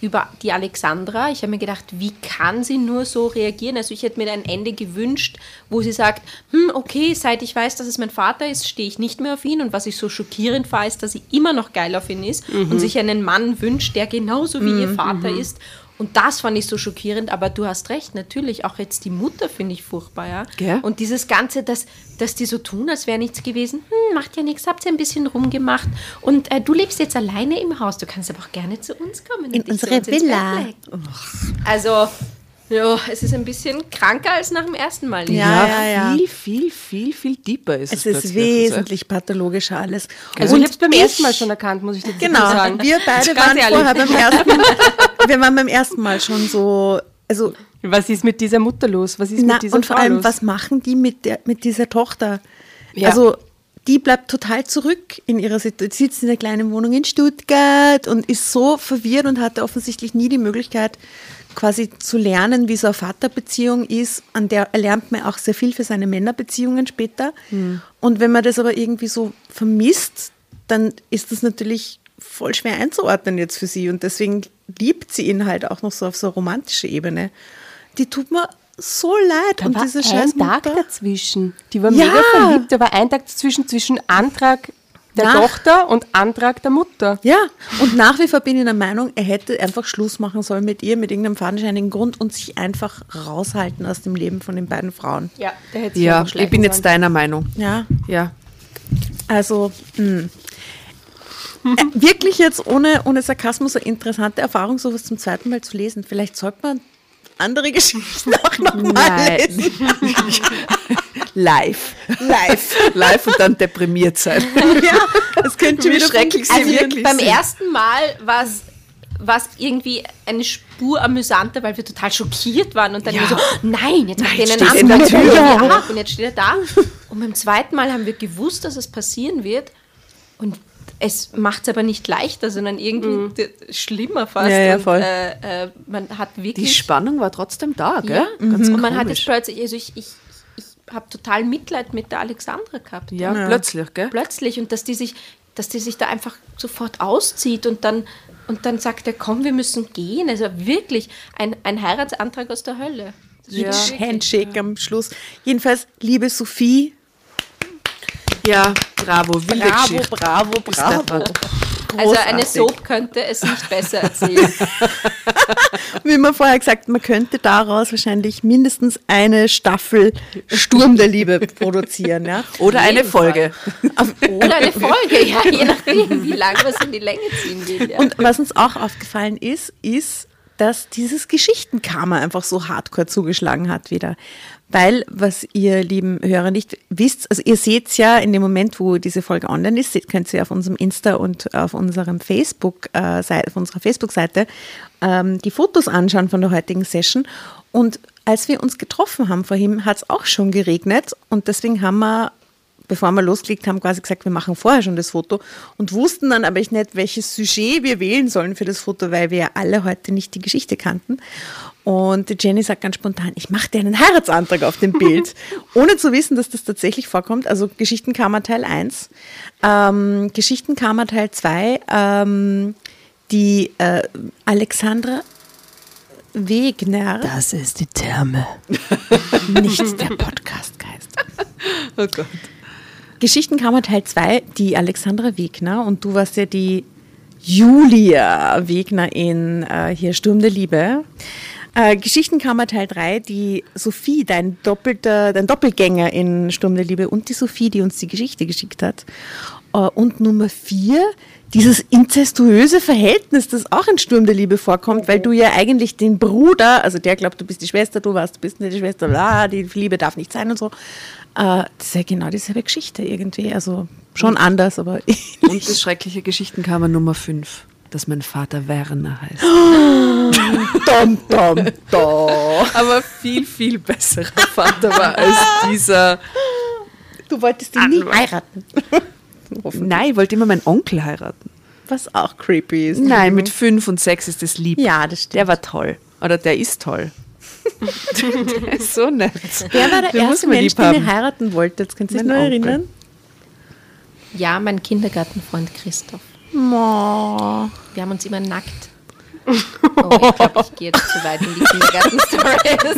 über die Alexandra, ich habe mir gedacht, wie kann sie nur so reagieren? Also ich hätte mir ein Ende gewünscht, wo sie sagt, hm, okay, seit ich weiß, dass es mein Vater ist, stehe ich nicht mehr auf ihn und was ich so schockierend war, ist, dass sie immer noch geil auf ihn ist und sich einen Mann wünscht, der genauso wie ihr Vater ist. Und das fand ich so schockierend, aber du hast recht, natürlich, auch jetzt die Mutter finde ich furchtbar, ja. Gell? Und dieses Ganze, dass, dass die so tun, als wäre nichts gewesen, hm, macht ja nichts, habt ihr ein bisschen rumgemacht und äh, du lebst jetzt alleine im Haus, du kannst aber auch gerne zu uns kommen. In unsere Villa. Also, ja, es ist ein bisschen kranker als nach dem ersten Mal. lesen. Ja, ja, ja. Viel, viel, viel, viel deeper ist es. Es ist wesentlich pathologischer alles. Also ich Und habe es beim ich- ersten Mal schon erkannt, muss ich dazu Genau, sagen. wir beide waren ehrlich. vorher beim ersten Wir waren beim ersten Mal schon so, also Was ist mit dieser Mutter los? Was ist na, mit dieser und vor Frau allem, los? was machen die mit, der, mit dieser Tochter? Ja. Also die bleibt total zurück in ihrer Situation, sitzt in der kleinen Wohnung in Stuttgart und ist so verwirrt und hatte offensichtlich nie die Möglichkeit, quasi zu lernen, wie so eine Vaterbeziehung ist. An der lernt man auch sehr viel für seine Männerbeziehungen später. Hm. Und wenn man das aber irgendwie so vermisst, dann ist das natürlich voll schwer einzuordnen jetzt für sie. Und deswegen liebt sie ihn halt auch noch so auf so romantische Ebene. Die tut mir so leid. da und war diese ein scheiß Tag dazwischen. Die war Ja. mega verliebt. Da war ein Tag dazwischen zwischen Antrag der Nach- Tochter und Antrag der Mutter. Ja, und nach wie vor bin ich der Meinung, er hätte einfach Schluss machen sollen mit ihr, mit irgendeinem fadenscheinigen Grund und sich einfach raushalten aus dem Leben von den beiden Frauen. Ja, der hätte sich Ja, ich bin schleichen jetzt sollen. deiner Meinung. Ja, Ja. also mh. Äh, wirklich jetzt ohne, ohne Sarkasmus eine interessante Erfahrung, sowas zum zweiten Mal zu lesen. Vielleicht sollte man andere Geschichten auch nochmal lesen. Live. Live. Live und dann deprimiert sein. ja, das könnte Wie wieder schrecklich sie Also wirklich beim sind. ersten Mal war es war es irgendwie eine Spur amüsanter, weil wir total schockiert waren und dann Ja. immer so, nein, jetzt macht Nein, er einen Tür. Ja, und jetzt steht er da. Und beim zweiten Mal haben wir gewusst, dass es passieren wird und es macht es aber nicht leichter, sondern irgendwie d- schlimmer fast. Mhm. Ja, ja, und, voll. Äh, äh, man hat Die wirklich Spannung war trotzdem da, gell? ja, Ganz und man hat komisch. jetzt plötzlich, also ich, ich, ich habe total Mitleid mit der Alexandra gehabt. Ja, plötzlich, gell? plötzlich und dass die sich, dass die sich da einfach sofort auszieht und dann und dann sagt er, komm, wir müssen gehen. Also wirklich ein, ein Heiratsantrag aus der Hölle. Ja. Handshake am Schluss. Jedenfalls, liebe Sophie, Ja, bravo, wilde bravo, bravo, bravo. Also eine. Soap könnte es nicht besser erzählen. Wie man vorher gesagt, man könnte daraus wahrscheinlich mindestens eine Staffel Sturm der Liebe produzieren. Ja? Oder eine Folge. Oder eine Folge, ja, je nachdem, wie lange man es in die Länge ziehen will. Ja. Und was uns auch aufgefallen ist, ist, dass dieses Geschichtenkarma einfach so hardcore zugeschlagen hat wieder. Weil, was ihr lieben Hörer nicht wisst, also ihr seht ja in dem Moment, wo diese Folge online ist, könnt ihr auf unserem Insta und auf unserem Facebook, äh, auf unserer Facebook-Seite ähm, die Fotos anschauen von der heutigen Session. Und als wir uns getroffen haben vorhin, hat es auch schon geregnet und deswegen haben wir bevor wir losgelegt haben, quasi gesagt, wir machen vorher schon das Foto und wussten dann aber nicht, welches Sujet wir wählen sollen für das Foto, weil wir ja alle heute nicht die Geschichte kannten. Und die Jenny sagt ganz spontan, ich mache dir einen Heiratsantrag auf dem Bild, ohne zu wissen, dass das tatsächlich vorkommt. Also Geschichtenkammer Teil 1. Ähm, Geschichtenkammer Teil 2, ähm, die äh, Alexandra Wegner. Das ist die Therme. nicht der Podcastgeist. Oh Gott. Geschichtenkammer Teil 2, die Alexandra Wegner und du warst ja die Julia Wegner in äh, hier Sturm der Liebe. Äh, Geschichtenkammer Teil 3, die Sophie, dein, doppelter, dein Doppelgänger in Sturm der Liebe und die Sophie, die uns die Geschichte geschickt hat. Äh, und Nummer 4, dieses inzestuöse Verhältnis, das auch in Sturm der Liebe vorkommt, weil du ja eigentlich den Bruder, also der glaubt, du bist die Schwester, du warst, du bist nicht die Schwester, bla, die Liebe darf nicht sein und so. Äh, das ist ja genau dieselbe Geschichte irgendwie. Also schon anders, aber. Und das schreckliche Geschichtenkammer Nummer 5, dass mein Vater Werner heißt. dom, dom, dom. Aber viel, viel besserer Vater war als dieser. Du wolltest ihn nie heiraten. Nein, ich wollte immer meinen Onkel heiraten. Was auch creepy ist. Nein, mit fünf und sechs ist das lieb. Ja, das stimmt. Der war toll. Oder der ist toll. der ist so nett. Wer war der Den erste Mensch, den haben. heiraten wolltet? Jetzt kannst du dich noch Onkel. erinnern? Ja, mein Kindergartenfreund Christoph. Mo. Wir haben uns immer nackt. Oh, ich glaube, ich gehe jetzt zu weit in die Kindergarten-Stories.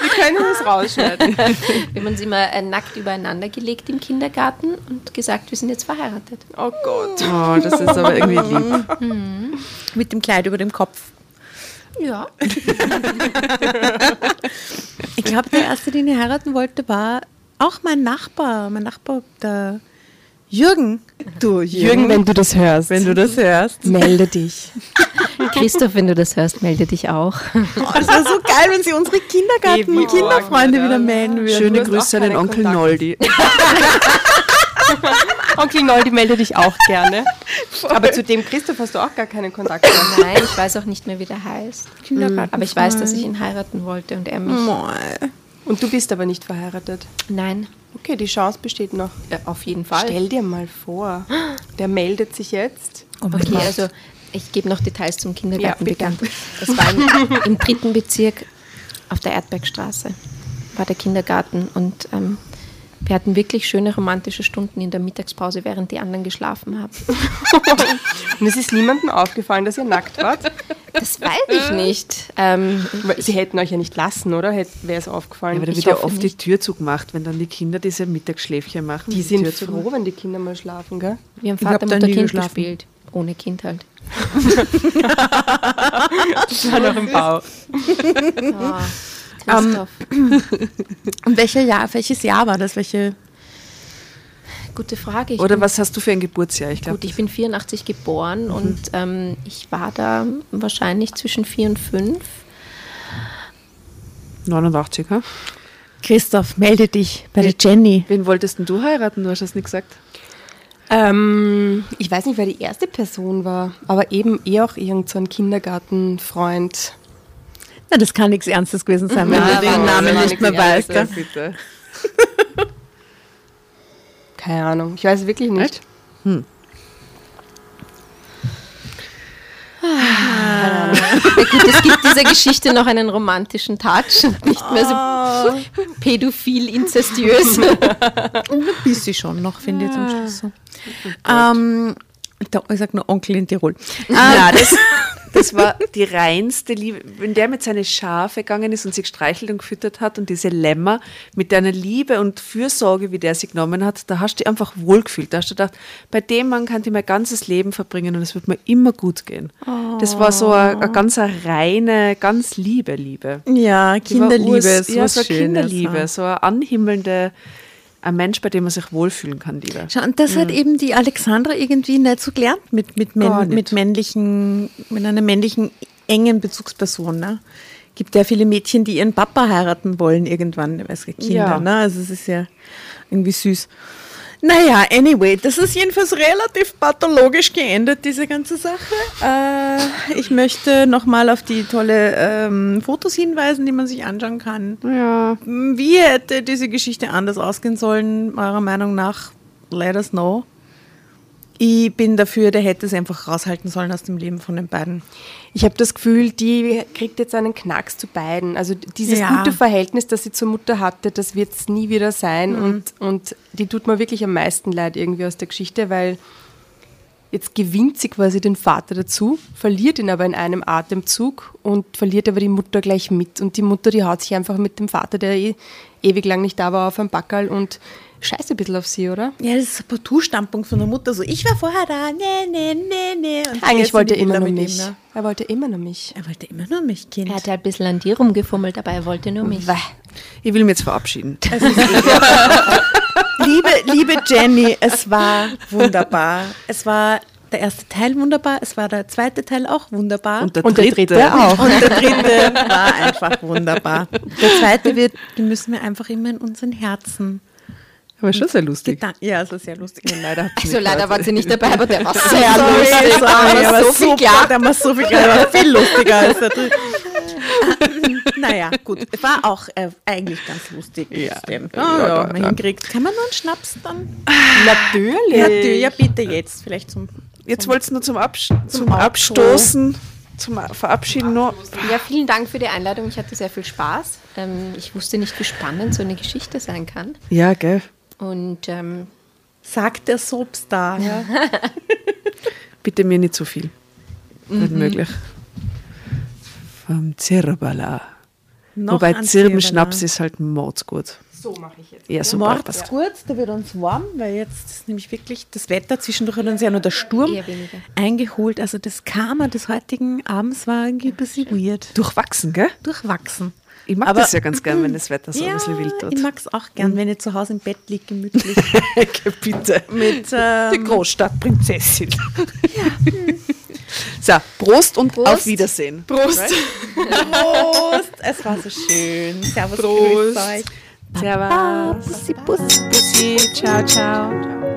Wir können das rausschneiden. Wir haben uns immer äh, nackt übereinander gelegt im Kindergarten und gesagt, wir sind jetzt verheiratet. Oh Gott. Oh, das ist aber irgendwie lieb. Mit dem Kleid über dem Kopf. Ja. Ich glaube, der erste, den ich heiraten wollte, war auch mein Nachbar. Mein Nachbar, der Jürgen. Du, Jürgen, wenn du das hörst, wenn du das hörst. melde dich. Christoph, wenn du das hörst, melde dich auch. Oh, das wäre so geil, wenn sie unsere Kindergarten- und Kinderfreunde wieder melden würden. Schöne Grüße an den Onkel Kontakt. Noldi. Onkel Noldi, melde dich auch gerne. Aber zu dem Christoph hast du auch gar keinen Kontakt mehr. Nein, ich weiß auch nicht mehr, wie der heißt. Aber ich weiß, dass ich ihn heiraten wollte und er mich. Moll. Und du bist aber nicht verheiratet. Nein, Okay, die Chance besteht noch. äh, auf jeden Fall. Stell dir mal vor, der meldet sich jetzt. Okay, also ich gebe noch Details zum Kindergarten Ja. Das war im, im dritten Bezirk auf der Erdbergstraße, war der Kindergarten und ähm, wir hatten wirklich schöne romantische Stunden in der Mittagspause, während die anderen geschlafen haben. Und es ist niemandem aufgefallen, dass ihr nackt wart. Das weiß ich nicht. Ähm, Sie hätten euch ja nicht lassen, oder? Wäre es aufgefallen. Aber da wird ja oft nicht. die Tür zugemacht, wenn dann die Kinder diese Mittagsschläfchen machen. die sind Tür froh, wenn die Kinder mal schlafen, gell? wir haben Ich hab Vater, da Mutter, nie Kind geschlafen. gespielt. Ohne Kind halt. Das war noch im Bau. Oh, Christoph, Und welcher Jahr, welches Jahr war das? Welche? gute Frage. Ich Oder was hast du für ein Geburtsjahr? Ich glaube, Gut, ich bin 84 geboren und ähm, ich war da wahrscheinlich zwischen vier und fünf. 89, ha? Christoph, melde dich bei der Jenny. Wen wolltest denn du heiraten? Du hast das nicht gesagt. Ähm, ich weiß nicht, wer die erste Person war, aber eben eh auch irgend so ein Kindergartenfreund. Na, das kann nichts Ernstes gewesen sein, wenn du den Namen nicht mehr weißt. Keine Ahnung, ich weiß wirklich nicht. Ja, gut, es gibt dieser Geschichte noch einen romantischen Touch nicht mehr so pädophil, inzestiös. Ein bisschen schon noch, finde ich zum Schluss so. Ähm, Da, ich sag nur Onkel in Tirol. Ah, das, das war die reinste Liebe. Wenn der mit seinen Schafe gegangen ist und sie gestreichelt und gefüttert hat und diese Lämmer mit deiner Liebe und Fürsorge, wie der sie genommen hat, da hast du dich einfach wohlgefühlt. Da hast du gedacht, bei dem Mann kann ich mein ganzes Leben verbringen und es wird mir immer gut gehen. Das war so eine, eine ganz eine reine, ganz liebe Liebe. Ja, Kinderliebe urs- ja, so eine Kinderliebe, ja. so eine anhimmelnde, ein Mensch, bei dem man sich wohlfühlen kann, Liebe. Schau, und das hat eben die Alexandra irgendwie nicht so gelernt mit, mit, män mit männlichen, mit einer männlichen engen Bezugsperson. Ne? Gibt ja viele Mädchen, die ihren Papa heiraten wollen irgendwann, als Kinder. Ja. Ne? Also es ist ja irgendwie süß. Naja, anyway, das ist jedenfalls relativ pathologisch geendet, diese ganze Sache. Äh, ich möchte nochmal auf die tolle ähm, Fotos hinweisen, die man sich anschauen kann. Ja. Wie hätte diese Geschichte anders ausgehen sollen, eurer Meinung nach? Let us know. Ich bin dafür, der hätte es einfach raushalten sollen aus dem Leben von den beiden. Ich habe das Gefühl, die kriegt jetzt einen Knacks zu beiden. Also dieses Ja. gute Verhältnis, das sie zur Mutter hatte, das wird es nie wieder sein. Mhm. Und, und die tut mir wirklich am meisten leid irgendwie aus der Geschichte, weil jetzt gewinnt sie quasi den Vater dazu, verliert ihn aber in einem Atemzug und verliert aber die Mutter gleich mit. Und die Mutter, die haut sich einfach mit dem Vater, der eh ewig lang nicht da war, auf ein Backerl und scheißt ein bisschen auf sie, oder? Ja, das ist ein Partout-Standpunkt von der Mutter. So, ich war vorher da, nee, nee, nee, nee. Und Eigentlich wollte er immer nur mich. ihm, ne? Er wollte immer nur mich. Er wollte immer nur mich, Kind. Er hat halt ein bisschen an dir rumgefummelt, aber er wollte nur mich. Ich will mich jetzt verabschieden. liebe, liebe Jenny, es war wunderbar. Es war der erste Teil wunderbar, es war der zweite Teil auch wunderbar. Und der Und der dritte, dritte auch. Und der dritte war einfach wunderbar. Der zweite wird, den müssen wir einfach immer in unseren Herzen. Aber schon sehr lustig. gedan- Ja, es war sehr lustig. Ja, leider Also leider war sie nicht dabei, aber der war sehr Sorry, lustig. sorry, Aber aber so viel klar. der war so viel klar, der war viel lustiger als der dritte. naja, gut. War auch äh, eigentlich ganz lustig. Ja. Ja, Ah, ja, ja, man ja. hinkriegt. Kann man nur einen Schnaps dann? Natürlich. Ja, du, ja bitte jetzt. Vielleicht zum. Jetzt wolltest du nur zum, Abs zum Outro. Abstoßen, zum Verabschieden nur. Ja, vielen Dank für die Einladung. Ich hatte sehr viel Spaß. Ähm, ich wusste nicht, wie spannend so eine Geschichte sein kann. Ja, gell. Und ähm, Sagt der Soapstar. Ja. Bitte mir nicht zu viel. Nicht möglich. Vom Zirbala. Noch Wobei Zirbenschnaps ist halt mordsgut. So mache ich jetzt. Ja, super. Mord passt. ist gut, da wird uns warm, weil jetzt ist nämlich wirklich das Wetter, zwischendurch hat uns ja nur der Sturm eingeholt. Also das Karma des heutigen Abends war irgendwie ein bisschen weird. Durchwachsen, gell? Durchwachsen. Ich mag Aber- das ja ganz gern, wenn das Wetter so ein bisschen wild ich wird. mag es auch gern, wenn ich zu Hause im Bett liege, gemütlich. Bitte. mit, Die ähm, Großstadtprinzessin. So, Prost und Prost. auf Wiedersehen. Prost. Prost! Es war so schön. Servus, Prost. grüß euch. Servus. Bussi, Bussi. Bussi. Ciao, ciao.